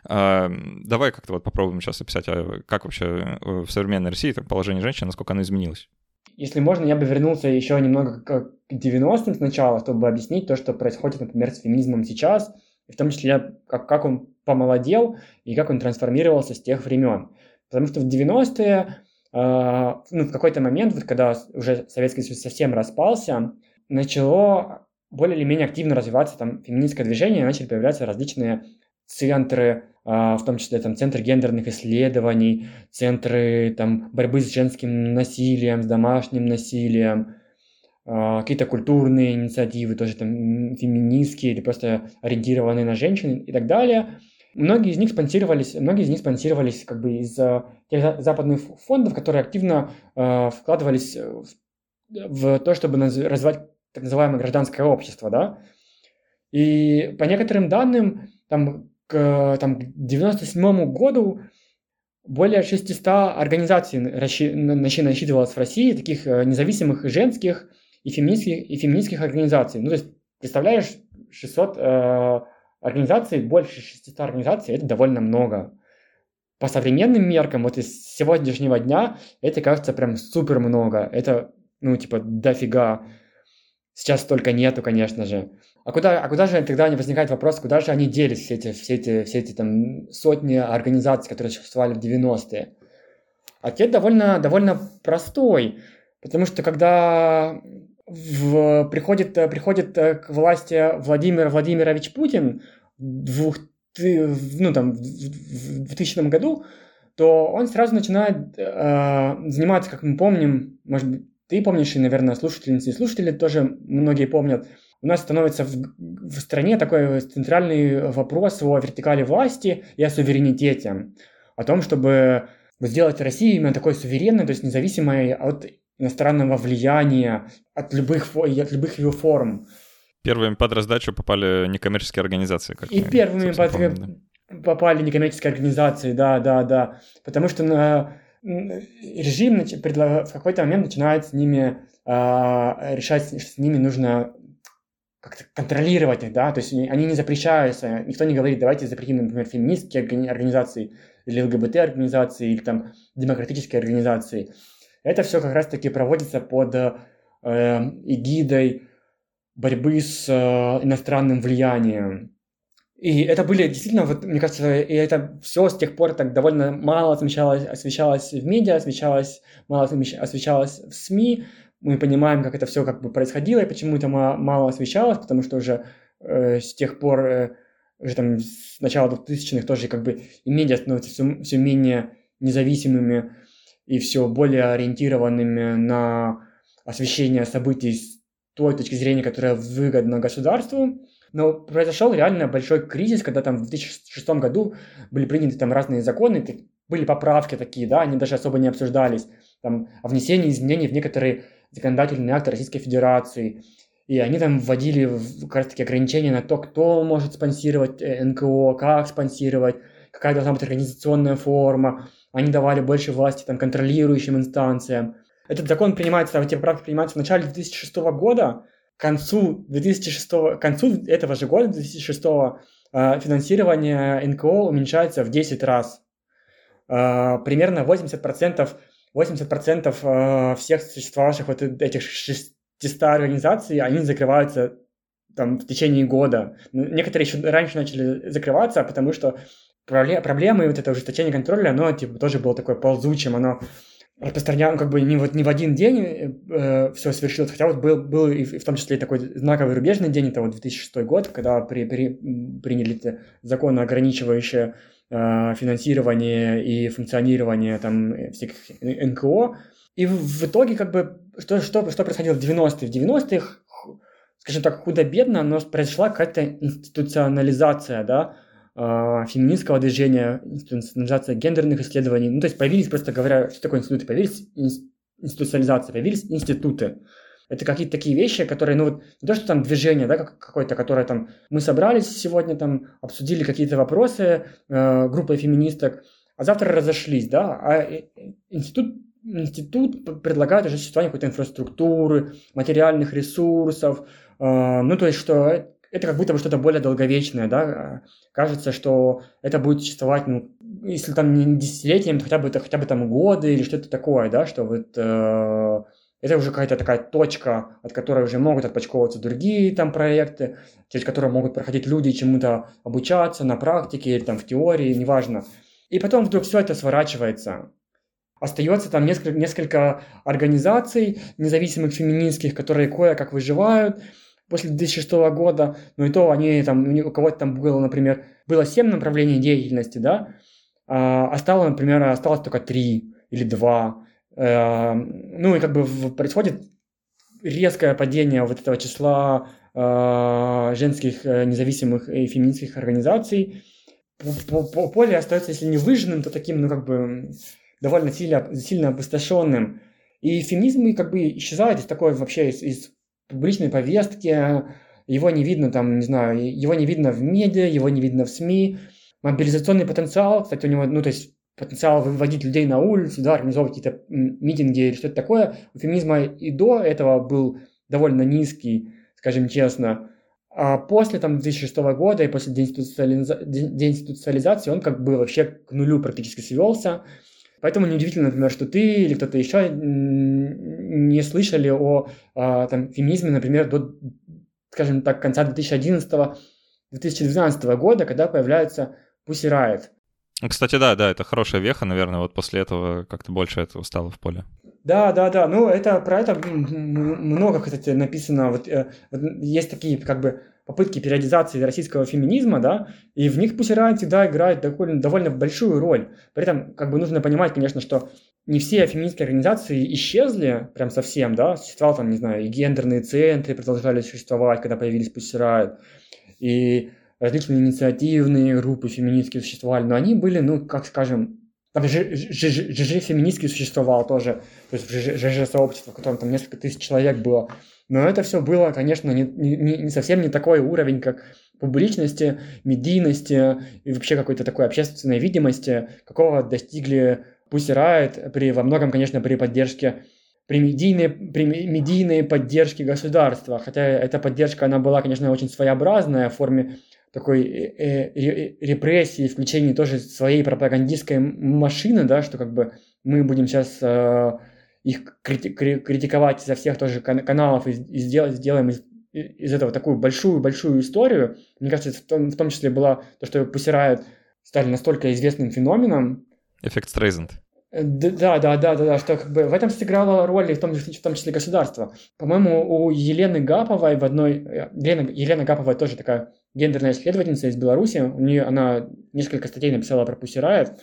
А, давай как-то вот попробуем сейчас описать, а как вообще в современной России положение женщин, насколько оно изменилось. Если можно, я бы вернулся еще немного к 90-м сначала, чтобы объяснить то, что происходит, например, с феминизмом сейчас, и в том числе, как, как он помолодел и как он трансформировался с тех времен. Потому что в 90-е, э, ну, в какой-то момент, вот когда уже Советский Союз совсем распался, начало более или менее активно развиваться там феминистское движение, начали появляться различные центры, а, в том числе там центры гендерных исследований, центры там борьбы с женским насилием, с домашним насилием, а, какие-то культурные инициативы, тоже там феминистские или просто ориентированные на женщин и так далее. Многие из них спонсировались, многие из них спонсировались как бы из тех западных фондов, которые активно э, вкладывались в, в то, чтобы развивать так называемое гражданское общество, да. И по некоторым данным, там к там, 97 году более 600 организаций насчитывалось в России, таких э, независимых женских и феминистских, и феминистских организаций. Ну, то есть, представляешь, 600 э, организаций, больше 600 организаций, это довольно много. По современным меркам, вот из сегодняшнего дня, это кажется прям супер много. Это, ну, типа, дофига. Сейчас столько нету, конечно же. А куда, а куда же тогда не возникает вопрос, куда же они делись, все эти, все эти, все эти там сотни организаций, которые существовали в 90-е? Ответ довольно, довольно простой, потому что когда в, приходит, приходит к власти Владимир Владимирович Путин в, ну, там, в 2000 году, то он сразу начинает э, заниматься, как мы помним, может быть, ты помнишь, и, наверное, слушательницы и слушатели тоже многие помнят, у нас становится в, в стране такой центральный вопрос о вертикали власти и о суверенитете, о том, чтобы сделать Россию именно такой суверенной, то есть независимой от иностранного влияния, от любых, от любых его форм. Первыми под раздачу попали некоммерческие организации. Как и первыми под, помним, да. попали некоммерческие организации, да, да, да. Потому что на, режим в какой-то момент начинает с ними э, решать, с ними нужно как-то контролировать их, да, то есть они не запрещаются, никто не говорит, давайте запретим, например, феминистские организации или ЛГБТ-организации, или там демократические организации. Это все как раз-таки проводится под э, эгидой борьбы с э, иностранным влиянием. И это были действительно, вот, мне кажется, и это все с тех пор так довольно мало освещалось, освещалось в медиа, освещалось, мало освещалось в СМИ. Мы понимаем, как это все как бы происходило и почему это мало освещалось, потому что уже э, с тех пор, э, уже там с начала 2000-х тоже как бы и медиа становятся все, все менее независимыми и все более ориентированными на освещение событий с той точки зрения, которая выгодна государству. Но произошел реально большой кризис, когда там в 2006 году были приняты там разные законы, были поправки такие, да, они даже особо не обсуждались, там, о внесении изменений в некоторые законодательные акты Российской Федерации. И они там вводили как раз таки ограничения на то, кто может спонсировать э, НКО, как спонсировать, какая должна быть организационная форма. Они давали больше власти там, контролирующим инстанциям. Этот закон принимается, эти поправки принимаются в начале 2006 года, к концу 2006, к концу этого же года, 2006, э, финансирование НКО уменьшается в 10 раз. Э, примерно 80%, 80% э, всех существовавших вот этих 600 организаций, они закрываются там в течение года. Ну, некоторые еще раньше начали закрываться, потому что проблемы, вот это ужесточение контроля, оно типа тоже было такое ползучим, оно распространял, ну, как бы не, вот, не в один день э, э все совершилось, хотя вот был, был и в том числе такой знаковый рубежный день, это вот 2006 год, когда при, при, приняли законы, ограничивающие э, финансирование и функционирование там всех НКО, и в, в итоге как бы что, что, что происходило в 90-е? В 90-х, скажем так, худо-бедно, но произошла какая-то институционализация, да, э, феминистского движения, институционализация гендерных исследований. Ну, то есть появились, просто говоря, что такое институты? Появились институциализация, появились институты. Это какие-то такие вещи, которые, ну вот, не то, что там движение, да, какое-то, которое там, мы собрались сегодня там, обсудили какие-то вопросы э, группой феминисток, а завтра разошлись, да, а э, институт, институт предлагает уже существование какой-то инфраструктуры, материальных ресурсов, э, ну, то есть, что это как будто бы что-то более долговечное, да, кажется, что это будет существовать, ну, если там не десятилетиями, то хотя бы, это, хотя бы там годы или что-то такое, да, что вот э, это уже какая-то такая точка, от которой уже могут отпочковываться другие там проекты, через которые могут проходить люди чему-то обучаться на практике или там в теории, неважно. И потом вдруг все это сворачивается. Остается там несколько, несколько организаций независимых феминистских, которые кое-как выживают, после 2006 года, но и то они там, у кого-то там было, например, было 7 направлений деятельности, да, а, а стало, например, осталось только 3 или 2. А, ну и как бы происходит резкое падение вот этого числа а, женских э, независимых и феминистских организаций. Поле остается, если не выжженным, то таким, ну как бы довольно сильно, сильно опустошенным. И феминизм как бы исчезает из такой вообще из, из публичной повестке, его не видно там, не знаю, его не видно в медиа, его не видно в СМИ. Мобилизационный потенциал, кстати, у него, ну, то есть потенциал выводить людей на улицу, да, организовывать какие-то митинги или что-то такое, у феминизма и до этого был довольно низкий, скажем честно. А после там 2006 года и после деинституциализации он как бы вообще к нулю практически свелся. Поэтому неудивительно, например, что ты или кто-то еще не слышали о а, там, феминизме, например, до, скажем так, конца 2011-2012 года, когда появляется Pussy Riot. Кстати, да, да, это хорошая веха, наверное, вот после этого как-то больше этого стало в поле. Да, да, да, ну это про это много, кстати, написано, вот, э, есть такие как бы попытки периодизации российского феминизма, да, и в них Riot всегда играет довольно, довольно большую роль. При этом, как бы, нужно понимать, конечно, что не все феминистские организации исчезли прям совсем, да, существовал там, не знаю, и гендерные центры продолжали существовать, когда появились Riot, и различные инициативные группы феминистские существовали, но они были, ну, как скажем, там ЖЖ феминистский существовал тоже, то есть ЖЖ-сообщество, в котором там несколько тысяч человек было. Но это все было, конечно, не, не, не совсем не такой уровень, как публичности, медийности и вообще какой-то такой общественной видимости, какого достигли Pussy Riot при, во многом, конечно, при поддержке при медийной, при медийной поддержке государства. Хотя эта поддержка, она была, конечно, очень своеобразная в форме такой э, э, репрессии, включения тоже своей пропагандистской машины, да, что как бы мы будем сейчас э, их критиковать изо всех тоже каналов и, и сделать, сделаем из, из этого такую большую-большую историю. Мне кажется, в том, в том числе было то, что Пусирают стали настолько известным феноменом. Эффект Стрейзенд. Да, да, да, да, да, что как бы в этом сыграло роль в том, в том числе государство. По-моему, у Елены Гаповой в одной... Э, Елена, Елена Гаповая тоже такая гендерная исследовательница из Беларуси. У нее она несколько статей написала про Пусирает.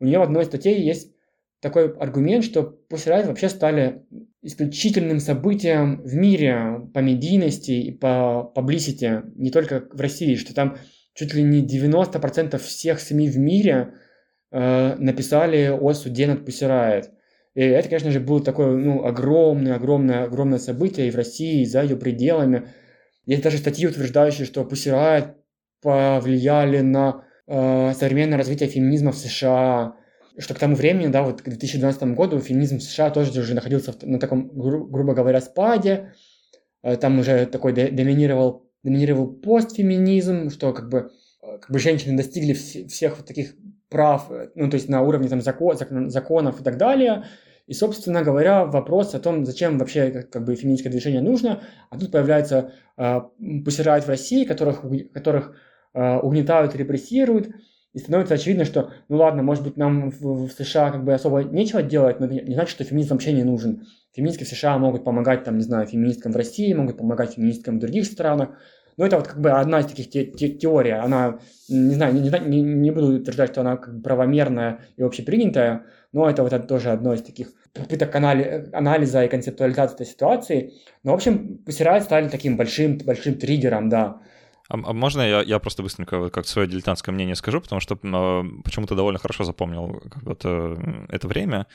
У нее в одной статье есть такой аргумент, что Пусирает вообще стали исключительным событием в мире по медийности и по публисити, не только в России, что там чуть ли не 90% всех СМИ в мире Э, написали о суде над Пусирает. И это, конечно же, было такое ну, огромное, огромное, огромное событие и в России, и за ее пределами. Есть даже статьи, утверждающие, что Пусирает повлияли на э, современное развитие феминизма в США, что к тому времени, да, вот к 2012 году феминизм в США тоже уже находился в, на таком, гру, грубо говоря, спаде, э, там уже такой доминировал, доминировал постфеминизм, что как бы, э, как бы женщины достигли вс- всех вот таких прав, ну, то есть на уровне там, закон, законов и так далее. И, собственно говоря, вопрос о том, зачем вообще как, бы феминистское движение нужно, а тут появляется э, посирают в России, которых, которых э, угнетают, репрессируют, и становится очевидно, что, ну ладно, может быть, нам в, в США как бы особо нечего делать, но не значит, что феминизм вообще не нужен. Феминистки в США могут помогать, там, не знаю, феминисткам в России, могут помогать феминисткам в других странах, ну, это вот как бы одна из таких те- те- теорий. Она, не знаю, не, не, не буду утверждать, что она как бы правомерная и общепринятая, но это вот это тоже одно из таких попыток анали- анализа и концептуализации этой ситуации. Но, в общем, посирать стали таким большим, большим триггером, да. А, а можно я, я просто быстренько как свое дилетантское мнение скажу, потому что э, почему-то довольно хорошо запомнил как бы это, это время.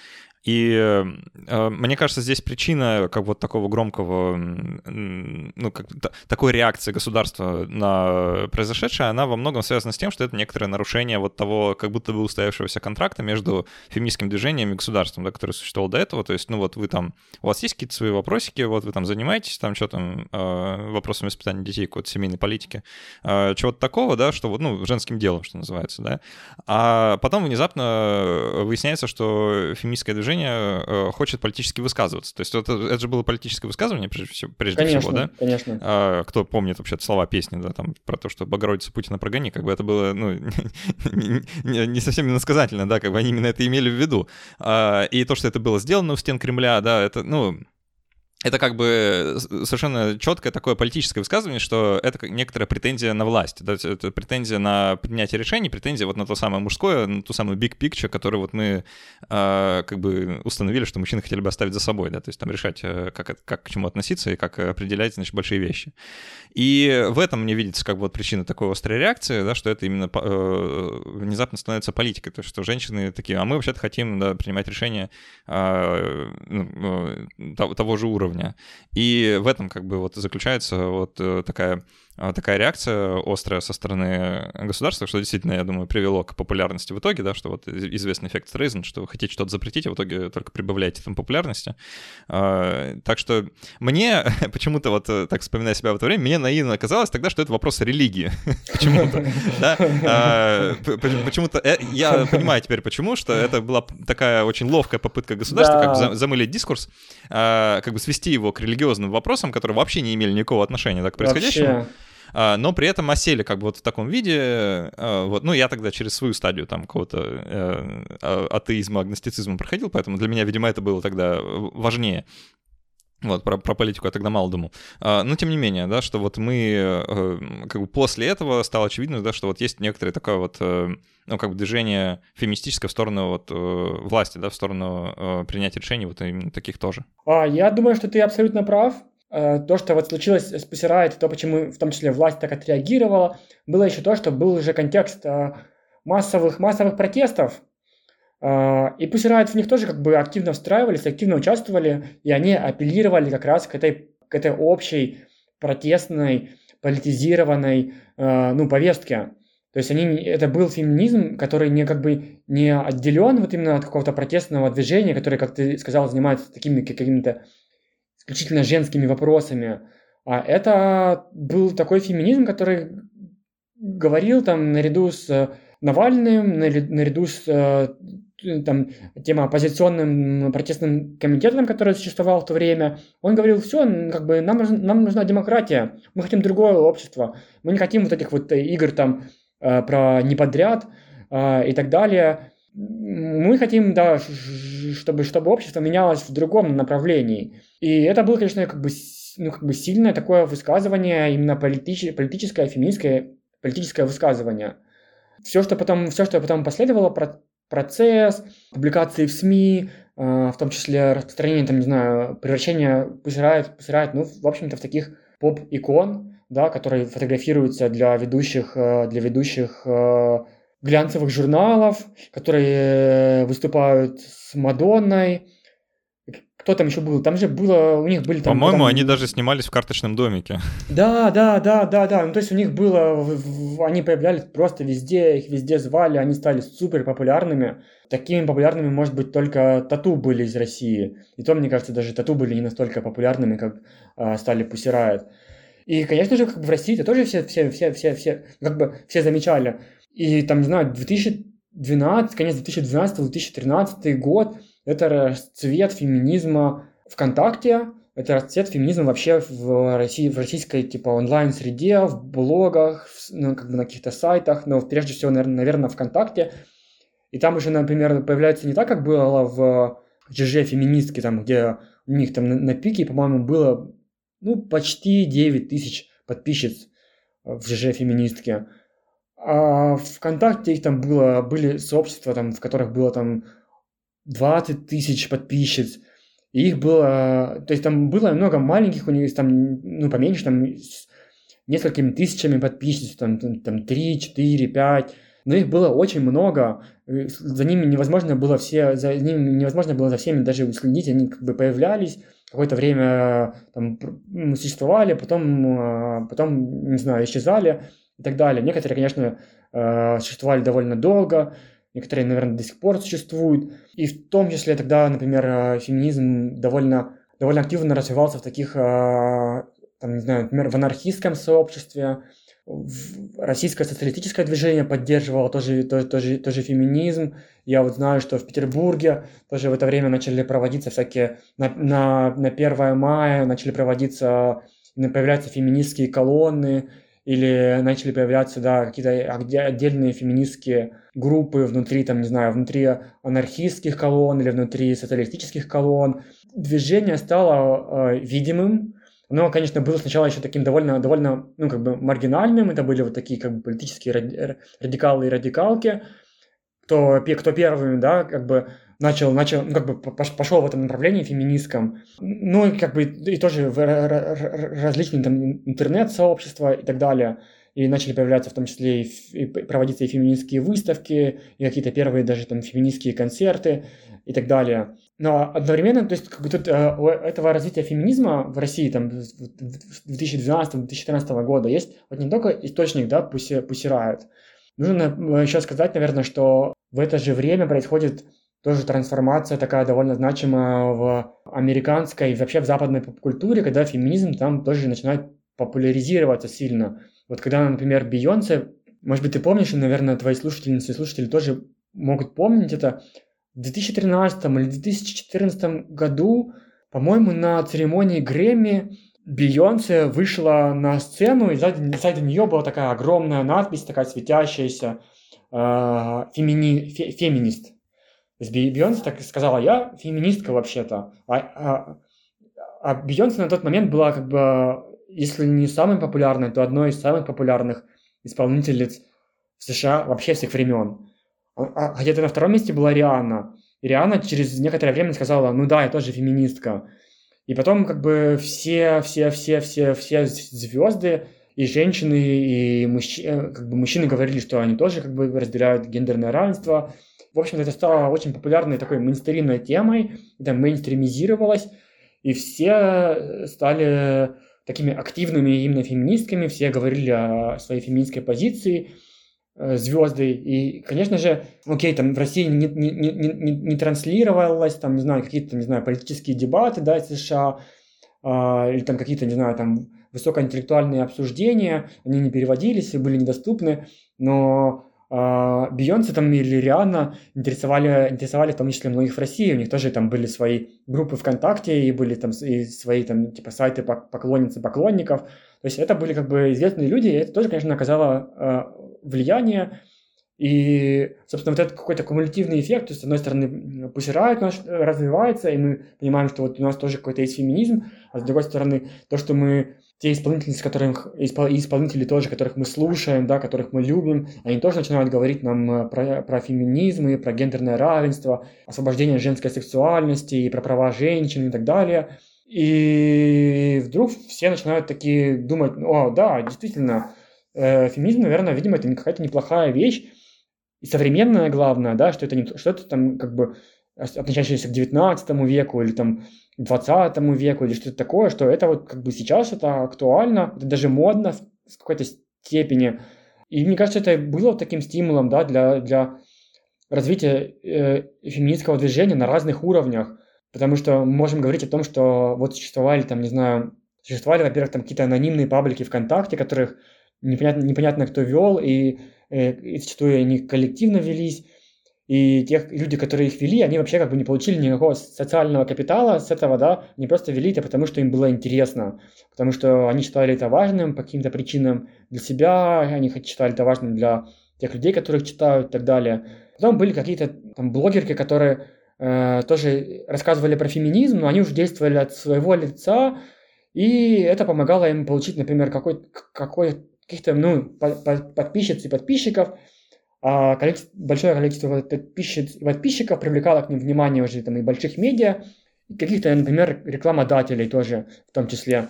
И э, мне кажется, здесь причина как вот такого громкого, ну, как, такой реакции государства на произошедшее, она во многом связана с тем, что это некоторое нарушение вот того, как будто бы устоявшегося контракта между феминистским движением и государством, да, который существовал до этого. То есть, ну, вот вы там, у вас есть какие-то свои вопросики, вот вы там занимаетесь там что там, э, вопросами воспитания детей, какой-то семейной политики, э, чего-то такого, да, что вот, ну, женским делом, что называется, да. А потом внезапно выясняется, что феминистское движение э, хочет политически высказываться. То есть это, это же было политическое высказывание, прежде всего, прежде конечно, всего да? Конечно, а, Кто помнит вообще слова песни, да, там, про то, что Богородица Путина прогони, как бы это было, ну, не, не совсем иносказательно, да, как бы они именно это имели в виду. А, и то, что это было сделано у стен Кремля, да, это, ну, это как бы совершенно четкое такое политическое высказывание, что это некоторая претензия на власть, да, это претензия на принятие решений, претензия вот на то самое мужское, на ту самую big picture, которую вот мы э, как бы установили, что мужчины хотели бы оставить за собой, да, то есть там решать, э, как, как к чему относиться и как определять, значит, большие вещи. И в этом мне видится как бы вот причина такой острой реакции, да, что это именно э, внезапно становится политикой, то есть что женщины такие, а мы вообще-то хотим да, принимать решения э, ну, того же уровня, уровня. И в этом как бы вот заключается вот э, такая такая реакция острая со стороны государства, что действительно, я думаю, привело к популярности в итоге, да, что вот известный эффект Стрейзен, что вы хотите что-то запретить, а в итоге только прибавляете там популярности. А, так что мне почему-то вот э, так вспоминая себя в это время, мне наивно казалось тогда, что это вопрос религии. Почему-то. А, почему-то, э, я понимаю теперь почему, что это была такая очень ловкая попытка государства как бы замылить дискурс, как бы свести его к религиозным вопросам, которые вообще не имели никакого отношения к происходящему. А, но при этом осели как бы вот в таком виде. А, вот, ну, я тогда через свою стадию там какого-то э, а, атеизма, агностицизма проходил, поэтому для меня, видимо, это было тогда важнее. Вот, про, про политику я тогда мало думал. но тем не менее, да, что вот мы, э, как бы после этого стало очевидно, да, что вот есть некоторое такое вот, э, ну, как бы движение феминистическое в сторону вот власти, да, в сторону принятия решений вот именно таких тоже. А, я думаю, что ты абсолютно прав. Э, то, что вот случилось с Riot, то, почему в том числе власть так отреагировала, было еще то, что был уже контекст э, массовых, массовых протестов, э, и Riot в них тоже как бы активно встраивались, активно участвовали, и они апеллировали как раз к этой, к этой общей протестной, политизированной ну, повестке. То есть они, это был феминизм, который не как бы не отделен вот именно от какого-то протестного движения, который, как ты сказал, занимается такими какими-то исключительно женскими вопросами. А это был такой феминизм, который говорил там наряду с Навальным, наряду с э, там, тем оппозиционным протестным комитетом, который существовал в то время, он говорил, все, как бы нам, нам нужна демократия, мы хотим другое общество, мы не хотим вот этих вот игр там э, про неподряд э, и так далее. Мы хотим, да, чтобы, чтобы общество менялось в другом направлении. И это было, конечно, как бы, ну, как бы сильное такое высказывание, именно политич, политическое, феминистское политическое высказывание. Все, что потом, все, что потом последовало, про, процесс, публикации в СМИ, э, в том числе распространение, там, не знаю, превращение посирает, посирает, ну, в общем-то, в таких поп-икон, да, которые фотографируются для ведущих, э, для ведущих э, глянцевых журналов, которые выступают с Мадонной. Кто там еще был? Там же было, у них были там... По-моему, потом... они даже снимались в карточном домике. Да, да, да, да, да. Ну, то есть у них было, они появлялись просто везде, их везде звали, они стали супер популярными. Такими популярными, может быть, только тату были из России. И то, мне кажется, даже тату были не настолько популярными, как э, стали Пусирает. И, конечно же, как бы в России это тоже все, все, все, все, все, как бы все замечали. И там, не знаю, 2012, конец 2012-2013 год, это расцвет феминизма ВКонтакте, это расцвет феминизма вообще в России, в российской типа онлайн-среде, в блогах, в, ну, как бы на каких-то сайтах, но прежде всего, наверное, ВКонтакте. И там уже, например, появляется не так, как было в ЖЖ феминистки, там, где у них там на, на пике, по-моему, было ну, почти 9 тысяч подписчиц в ЖЖ феминистке. А ВКонтакте их там было, были сообщества, там, в которых было там 20 тысяч подписчиц. И их было, то есть там было много маленьких, у них там, ну, поменьше, там, с несколькими тысячами подписчиц, там, там, там 3, 4, 5. Но их было очень много, за ними невозможно было все, за ними невозможно было за всеми даже уследить, они как бы появлялись, какое-то время там существовали, потом, а, потом, не знаю, исчезали и так далее. Некоторые, конечно, э, существовали довольно долго, некоторые, наверное, до сих пор существуют. И в том числе тогда, например, э, феминизм довольно, довольно активно развивался в таких, э, там, не знаю, например, в анархистском сообществе, российское социалистическое движение поддерживало тоже, тоже, тоже, тоже феминизм. Я вот знаю, что в Петербурге тоже в это время начали проводиться всякие, на, на, на 1 мая начали проводиться, появляться феминистские колонны, или начали появляться, да, какие-то отдельные феминистские группы внутри, там, не знаю, внутри анархистских колонн или внутри социалистических колонн. Движение стало э, видимым, оно, конечно, было сначала еще таким довольно, довольно, ну, как бы маргинальным, это были вот такие, как бы, политические радикалы и радикалки, кто, кто первыми, да, как бы начал, начал, ну, как бы пошел в этом направлении феминистском. Ну, и как бы и тоже в различные там интернет-сообщества и так далее. и начали появляться в том числе и, и проводиться и феминистские выставки, и какие-то первые даже там феминистские концерты и так далее. Но одновременно, то есть как бы тут э, у этого развития феминизма в России там 2012-2014 года есть вот не только источник, да, пуси, пусирают. Нужно еще сказать, наверное, что в это же время происходит тоже трансформация такая довольно значимая в американской и вообще в западной поп-культуре, когда феминизм там тоже начинает популяризироваться сильно. Вот когда, например, Бейонсе, может быть, ты помнишь, и, наверное, твои слушательницы и слушатели тоже могут помнить это, в 2013 или 2014 году, по-моему, на церемонии Грэмми Бейонсе вышла на сцену, и сзади, сзади нее была такая огромная надпись, такая светящаяся, э, фемини, фе, феминист. Есть Бейонсе так сказала, я феминистка вообще-то. А, а, а Бейонсе на тот момент была как бы, если не самой популярной, то одной из самых популярных исполнительниц в США вообще всех времен. А, а где-то на втором месте была Рианна. И Рианна через некоторое время сказала, ну да, я тоже феминистка. И потом как бы все, все, все, все, все звезды и женщины, и мужчины, э, как бы мужчины говорили, что они тоже как бы разделяют гендерное равенство. В общем, это стало очень популярной такой мейнстримной темой, это мейнстримизировалось, и все стали такими активными именно феминистками, все говорили о своей феминистской позиции – Э, звезды. И, конечно же, окей, там в России не, не, не, не, не транслировалось, там, не знаю, какие-то, не знаю, политические дебаты, да, США, а, или там какие-то, не знаю, там высокоинтеллектуальные обсуждения, они не переводились и были недоступны, но Бейонсе там или Рианна интересовали, интересовали в том числе многих в России, у них тоже там были свои группы ВКонтакте и были там и свои там типа сайты поклонницы поклонников, то есть это были как бы известные люди, и это тоже, конечно, оказало э, влияние. И, собственно, вот этот какой-то кумулятивный эффект, то есть, с одной стороны, пусирает наш, развивается, и мы понимаем, что вот у нас тоже какой-то есть феминизм, а с другой стороны, то, что мы, те исполнители, с которых, исполнители тоже, которых мы слушаем, да, которых мы любим, они тоже начинают говорить нам э, про, про феминизм и про гендерное равенство, освобождение женской сексуальности и про права женщин и так далее. И вдруг все начинают такие думать, о, да, действительно, э, феминизм, наверное, видимо, это какая-то неплохая вещь, и современная, главное, да, что это не что-то там как бы относящееся к 19 веку или там 20 веку или что-то такое, что это вот как бы сейчас это актуально, это даже модно в какой-то степени. И мне кажется, это было таким стимулом, да, для, для развития э, феминистского движения на разных уровнях. Потому что мы можем говорить о том, что вот существовали там, не знаю, существовали, во-первых, там какие-то анонимные паблики ВКонтакте, которых непонятно, непонятно кто вел, и, э, и зачастую они коллективно велись. И тех люди, которые их вели, они вообще как бы не получили никакого социального капитала с этого, да, они просто вели это потому, что им было интересно, потому что они считали это важным по каким-то причинам для себя, они считали это важным для тех людей, которых читают и так далее. Потом были какие-то там блогерки, которые э, тоже рассказывали про феминизм, но они уже действовали от своего лица, и это помогало им получить, например, какой, какой каких-то ну, подписчиц и подписчиков, а количество, большое количество подписчиков привлекало к ним внимание уже там и больших медиа, и каких-то, например, рекламодателей тоже в том числе.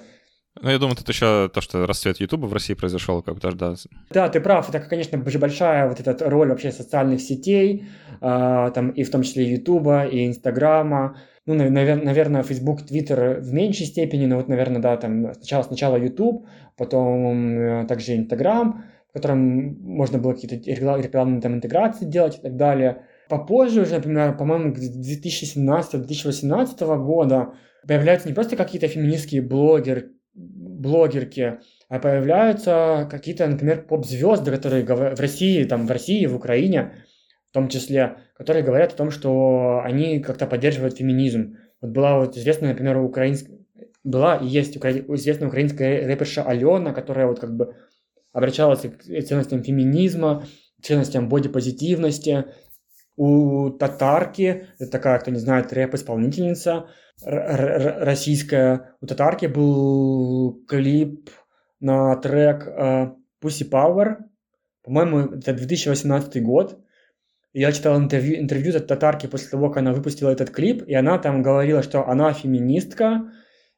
Ну, я думаю, это еще то, что расцвет Ютуба в России произошел, как то да. Да, ты прав. Это, конечно, большая вот эта роль вообще социальных сетей, э, там и в том числе Ютуба, и Инстаграма. Ну, навер- наверное, Facebook, Twitter в меньшей степени, но вот, наверное, да, там сначала, сначала YouTube, потом э, также в котором можно было какие-то рекламные там интеграции делать и так далее. Попозже уже, например, по-моему, 2017-2018 года появляются не просто какие-то феминистские блогеры, блогерки, а появляются какие-то, например, поп-звезды, которые в России, там, в России, в Украине, в том числе, которые говорят о том, что они как-то поддерживают феминизм. Вот была вот известная, например, украинская, была и есть укра... известная украинская рэперша Алена, которая вот как бы обращалась к ценностям феминизма, ценностям бодипозитивности. У татарки, это такая, кто не знает, рэп-исполнительница, российская. У Татарки был клип на трек uh, Pussy Power. По-моему, это 2018 год. Я читал интервью, интервью от Татарки после того, как она выпустила этот клип, и она там говорила, что она феминистка,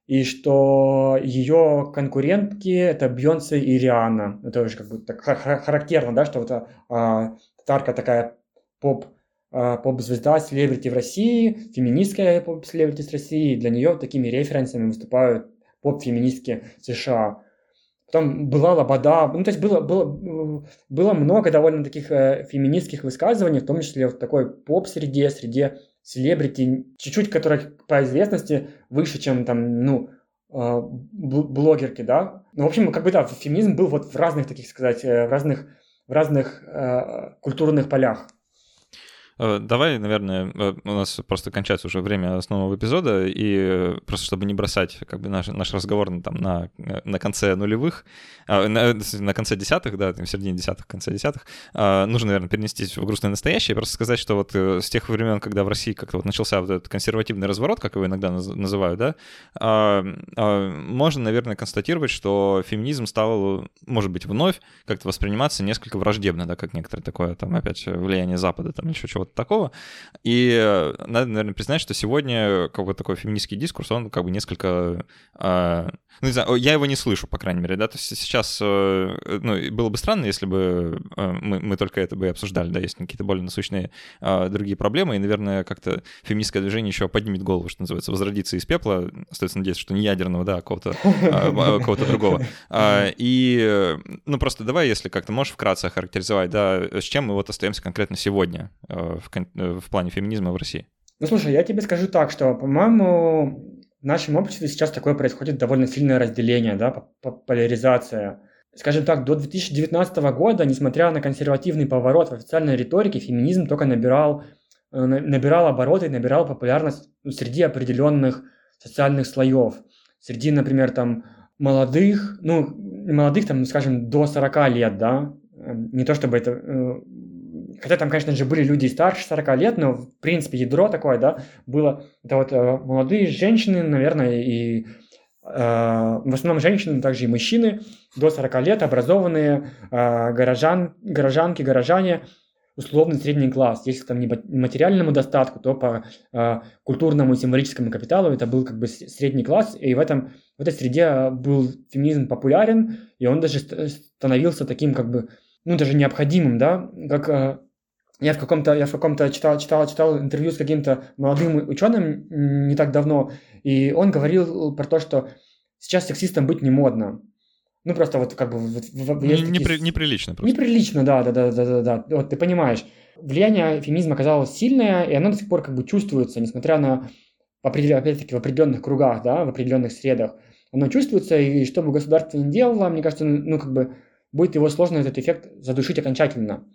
и что ее конкурентки это Бьонсе и Риана. Это уже как бы так характерно, да, что вот а, татарка такая поп а, поп-звезда, селебрити в России, феминистская поп-селебрити с России, для нее такими референсами выступают поп-феминистки США. Потом была Лобода, ну, то есть было, было, было много довольно таких э, феминистских высказываний, в том числе в такой поп-среде, среде селебрити, чуть-чуть, которые по известности выше, чем там, ну, э, блогерки, да. Ну, в общем, как бы, да, феминизм был вот в разных таких, сказать, э, в разных, в разных э, культурных полях. Э, давай, наверное, э, у нас просто кончается уже время основного эпизода, и просто чтобы не бросать как бы наш, наш разговор на, там, на, на конце нулевых, а, на, на конце десятых, да, в середине десятых, конце десятых, а, нужно, наверное, перенестись в грустное настоящее и просто сказать, что вот э, с тех времен, когда в России как-то вот начался вот этот консервативный разворот, как его иногда называют, да, а, можно, наверное, констатировать, что феминизм стал, может быть, вновь как-то восприниматься несколько враждебно, да, как некоторое такое, там, опять, влияние Запада, там, еще чего-то такого. И э, надо, наверное, признать, что сегодня как бы такой феминистский дискурс, он как бы несколько... Э, ну, не знаю, я его не слышу, по крайней мере, да, то есть сейчас, э, ну, было бы странно, если бы э, мы, мы только это бы обсуждали, да, есть какие-то более насущные э, другие проблемы, и, наверное, как-то феминистское движение еще поднимет голову, что называется, возродиться из пепла, остается надеяться, что не ядерного, да, а какого-то, а, кого-то другого. И, ну, просто давай, если как-то можешь вкратце охарактеризовать, да, с чем мы вот остаемся конкретно сегодня в, в плане феминизма в России? Ну, слушай, я тебе скажу так, что, по-моему, в нашем обществе сейчас такое происходит довольно сильное разделение, да, поляризация. Скажем так, до 2019 года, несмотря на консервативный поворот в официальной риторике, феминизм только набирал, э, набирал обороты, набирал популярность среди определенных социальных слоев. Среди, например, там, молодых, ну, молодых, там, скажем, до 40 лет, да, э, не то чтобы это э, Хотя там, конечно же, были люди старше 40 лет, но, в принципе, ядро такое, да, было. Это вот э, молодые женщины, наверное, и э, в основном женщины, также и мужчины до 40 лет, образованные э, горожан, горожанки, горожане, условный средний класс. Если там не материальному достатку, то по э, культурному и символическому капиталу это был как бы средний класс, и в, этом, в этой среде был феминизм популярен, и он даже становился таким как бы, ну, даже необходимым, да, как я в каком-то, я в каком-то читал, читал, читал интервью с каким-то молодым ученым не так давно, и он говорил про то, что сейчас сексистом быть не модно. Ну, просто вот как бы... Вот, есть не, такие... Неприлично просто. Неприлично, да, да, да, да, да, да. Вот ты понимаешь. Влияние феминизма оказалось сильное, и оно до сих пор как бы чувствуется, несмотря на, опять-таки, в определенных кругах, да, в определенных средах. Оно чувствуется, и что бы государство ни делало, мне кажется, ну, как бы будет его сложно этот эффект задушить окончательно.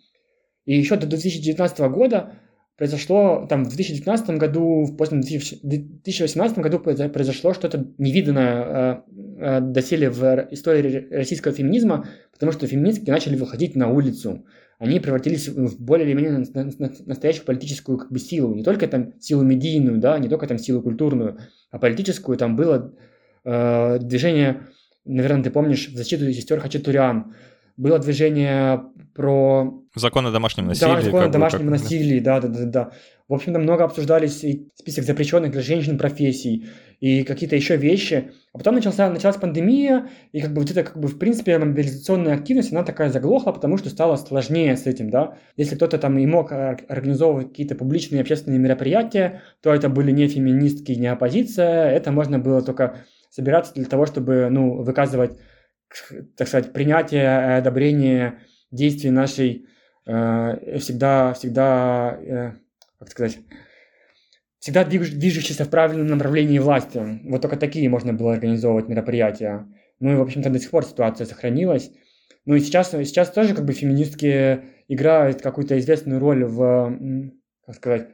И еще до 2019 года произошло, там, в 2019 году, в позднем 2018 году произошло что-то невиданное э, э, доселе в истории российского феминизма, потому что феминистки начали выходить на улицу. Они превратились в более или менее настоящую политическую как бы, силу. Не только там силу медийную, да, не только там силу культурную, а политическую. Там было э, движение, наверное, ты помнишь, в защиту сестер Хачатурян. Было движение про Закон о домашнем насилии. Да, закон о домашнем как... насилии, да, да, да, да. В общем-то, много обсуждались и список запрещенных для женщин профессий и какие-то еще вещи. А потом начался, началась пандемия, и как бы вот это, как бы, в принципе, мобилизационная активность, она такая заглохла, потому что стало сложнее с этим, да. Если кто-то там и мог организовывать какие-то публичные общественные мероприятия, то это были не феминистки, не оппозиция, это можно было только собираться для того, чтобы, ну, выказывать, так сказать, принятие, одобрение действий нашей Э, всегда, всегда, э, как сказать, всегда движущийся в правильном направлении власти. Вот только такие можно было организовывать мероприятия. Ну и, в общем-то, до сих пор ситуация сохранилась. Ну и сейчас, сейчас тоже как бы феминистки играют какую-то известную роль в, как сказать,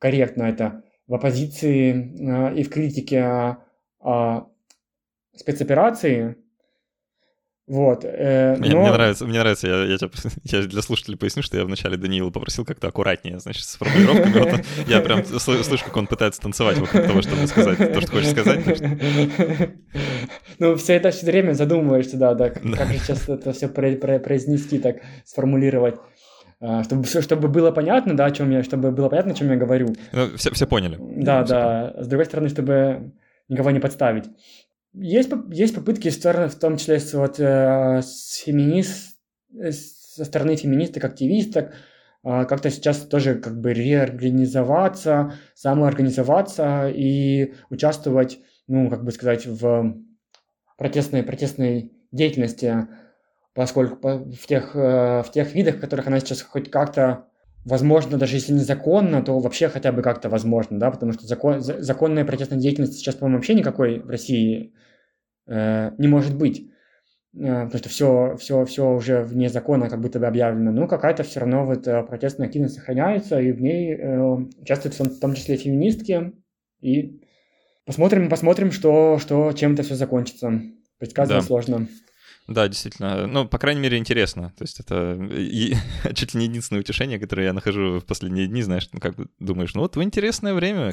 корректно это, в оппозиции э, и в критике э, спецоперации, вот, э, мне, но... мне нравится, мне нравится, я, я, я для слушателей поясню, что я вначале Даниила попросил как-то аккуратнее, значит, с формулировками. Вот я прям слышу, как он пытается танцевать вокруг того, чтобы сказать то, что хочешь сказать. Ну, все это все время задумываешься, да, да, как, как же сейчас это все произнести, так сформулировать. А, чтобы чтобы было понятно, да, о чем я, чтобы было понятно, о чем я говорю. Ну, все, все поняли. Да, да. С другой стороны, чтобы никого не подставить. Есть, есть попытки в том числе вот, э, с феминист, со стороны феминисток, активисток, а, как-то сейчас тоже как бы реорганизоваться, самоорганизоваться и участвовать, ну, как бы сказать, в протестной, протестной деятельности, поскольку в тех, э, в тех видах, в которых она сейчас хоть как-то возможно, даже если незаконно, то вообще хотя бы как-то возможно, да, потому что закон, законная протестная деятельность сейчас, по-моему, вообще никакой в России э, не может быть. Э, потому что все, все, все уже вне закона как будто бы объявлено, но какая-то все равно вот э, протестная активность сохраняется, и в ней э, участвуют в том числе феминистки, и посмотрим, посмотрим, что, что чем это все закончится. Предсказывать да. сложно. Да, действительно. Ну, по крайней мере, интересно. То есть это чуть ли не единственное утешение, которое я нахожу в последние дни, знаешь, ну, как думаешь, ну вот в интересное время.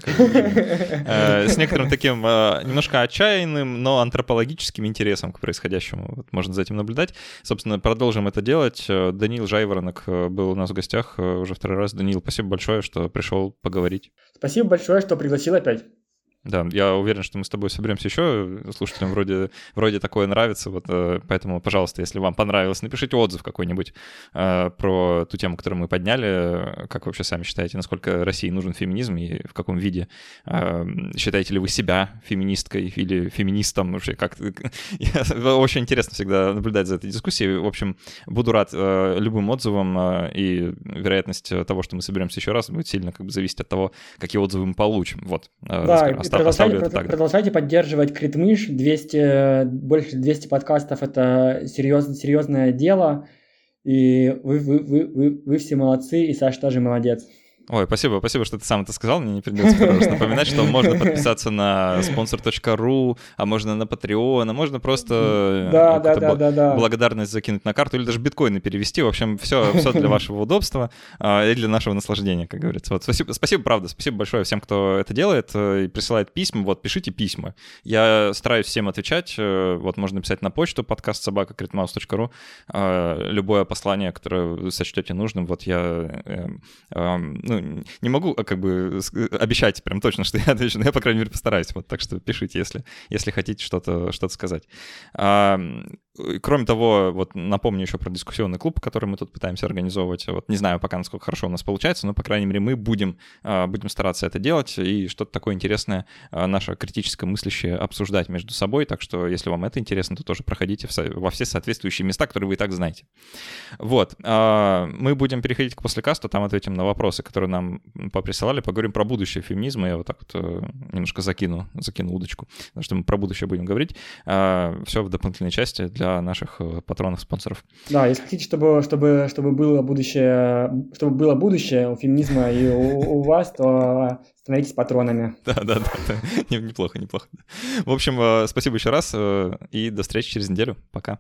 Э, с некоторым таким э, немножко отчаянным, но антропологическим интересом к происходящему. Можно за этим наблюдать. Собственно, продолжим это делать. Э, Даниил Жайворонок был у нас в гостях уже второй раз. Даниил, спасибо большое, что пришел поговорить. Спасибо большое, что пригласил опять. Да, я уверен, что мы с тобой соберемся еще. Слушателям вроде, вроде такое нравится. Вот, э, поэтому, пожалуйста, если вам понравилось, напишите отзыв какой-нибудь э, про ту тему, которую мы подняли. Как вы вообще сами считаете, насколько России нужен феминизм и в каком виде? Э, считаете ли вы себя феминисткой или феминистом? Вообще, как Очень интересно всегда наблюдать за этой дискуссией. В общем, буду рад э, любым отзывам, э, и вероятность того, что мы соберемся еще раз, будет сильно как бы зависеть от того, какие отзывы мы получим. Вот. Э, да, продолжайте, это продолжайте поддерживать Критмыш. 200, больше 200 подкастов – это серьез, серьезное дело. И вы, вы, вы, вы, вы все молодцы, и Саша тоже молодец. Ой, спасибо, спасибо, что ты сам это сказал. Мне не придется второй раз напоминать, что можно подписаться на sponsor.ru, а можно на Patreon, а можно просто да, да, да, да, да. благодарность закинуть на карту или даже биткоины перевести. В общем, все, все для вашего удобства а, и для нашего наслаждения, как говорится. Вот, спасибо, спасибо, правда, спасибо большое всем, кто это делает э, и присылает письма. Вот, пишите письма. Я стараюсь всем отвечать. Э, вот, можно писать на почту подкаст собака а, любое послание, которое сочтете нужным. Вот я э, ну, не могу а, как бы обещать прям точно, что я отвечу, но я, по крайней мере, постараюсь. Вот, так что пишите, если, если хотите что-то что сказать. А, кроме того, вот напомню еще про дискуссионный клуб, который мы тут пытаемся организовывать. Вот не знаю пока, насколько хорошо у нас получается, но, по крайней мере, мы будем, а, будем стараться это делать и что-то такое интересное наше критическое мыслящее обсуждать между собой. Так что, если вам это интересно, то тоже проходите во все соответствующие места, которые вы и так знаете. Вот. Мы будем переходить к послекасту, там ответим на вопросы, которые которые нам поприсылали, поговорим про будущее феминизма. Я вот так вот э, немножко закину, закину удочку, потому что мы про будущее будем говорить. А, все в дополнительной части для наших э, патронов-спонсоров. Да, если хотите, чтобы, чтобы, чтобы было будущее, чтобы было будущее у феминизма и у, у вас, то становитесь патронами. Да, да, да, да. неплохо, неплохо. В общем, э, спасибо еще раз и до встречи через неделю. Пока.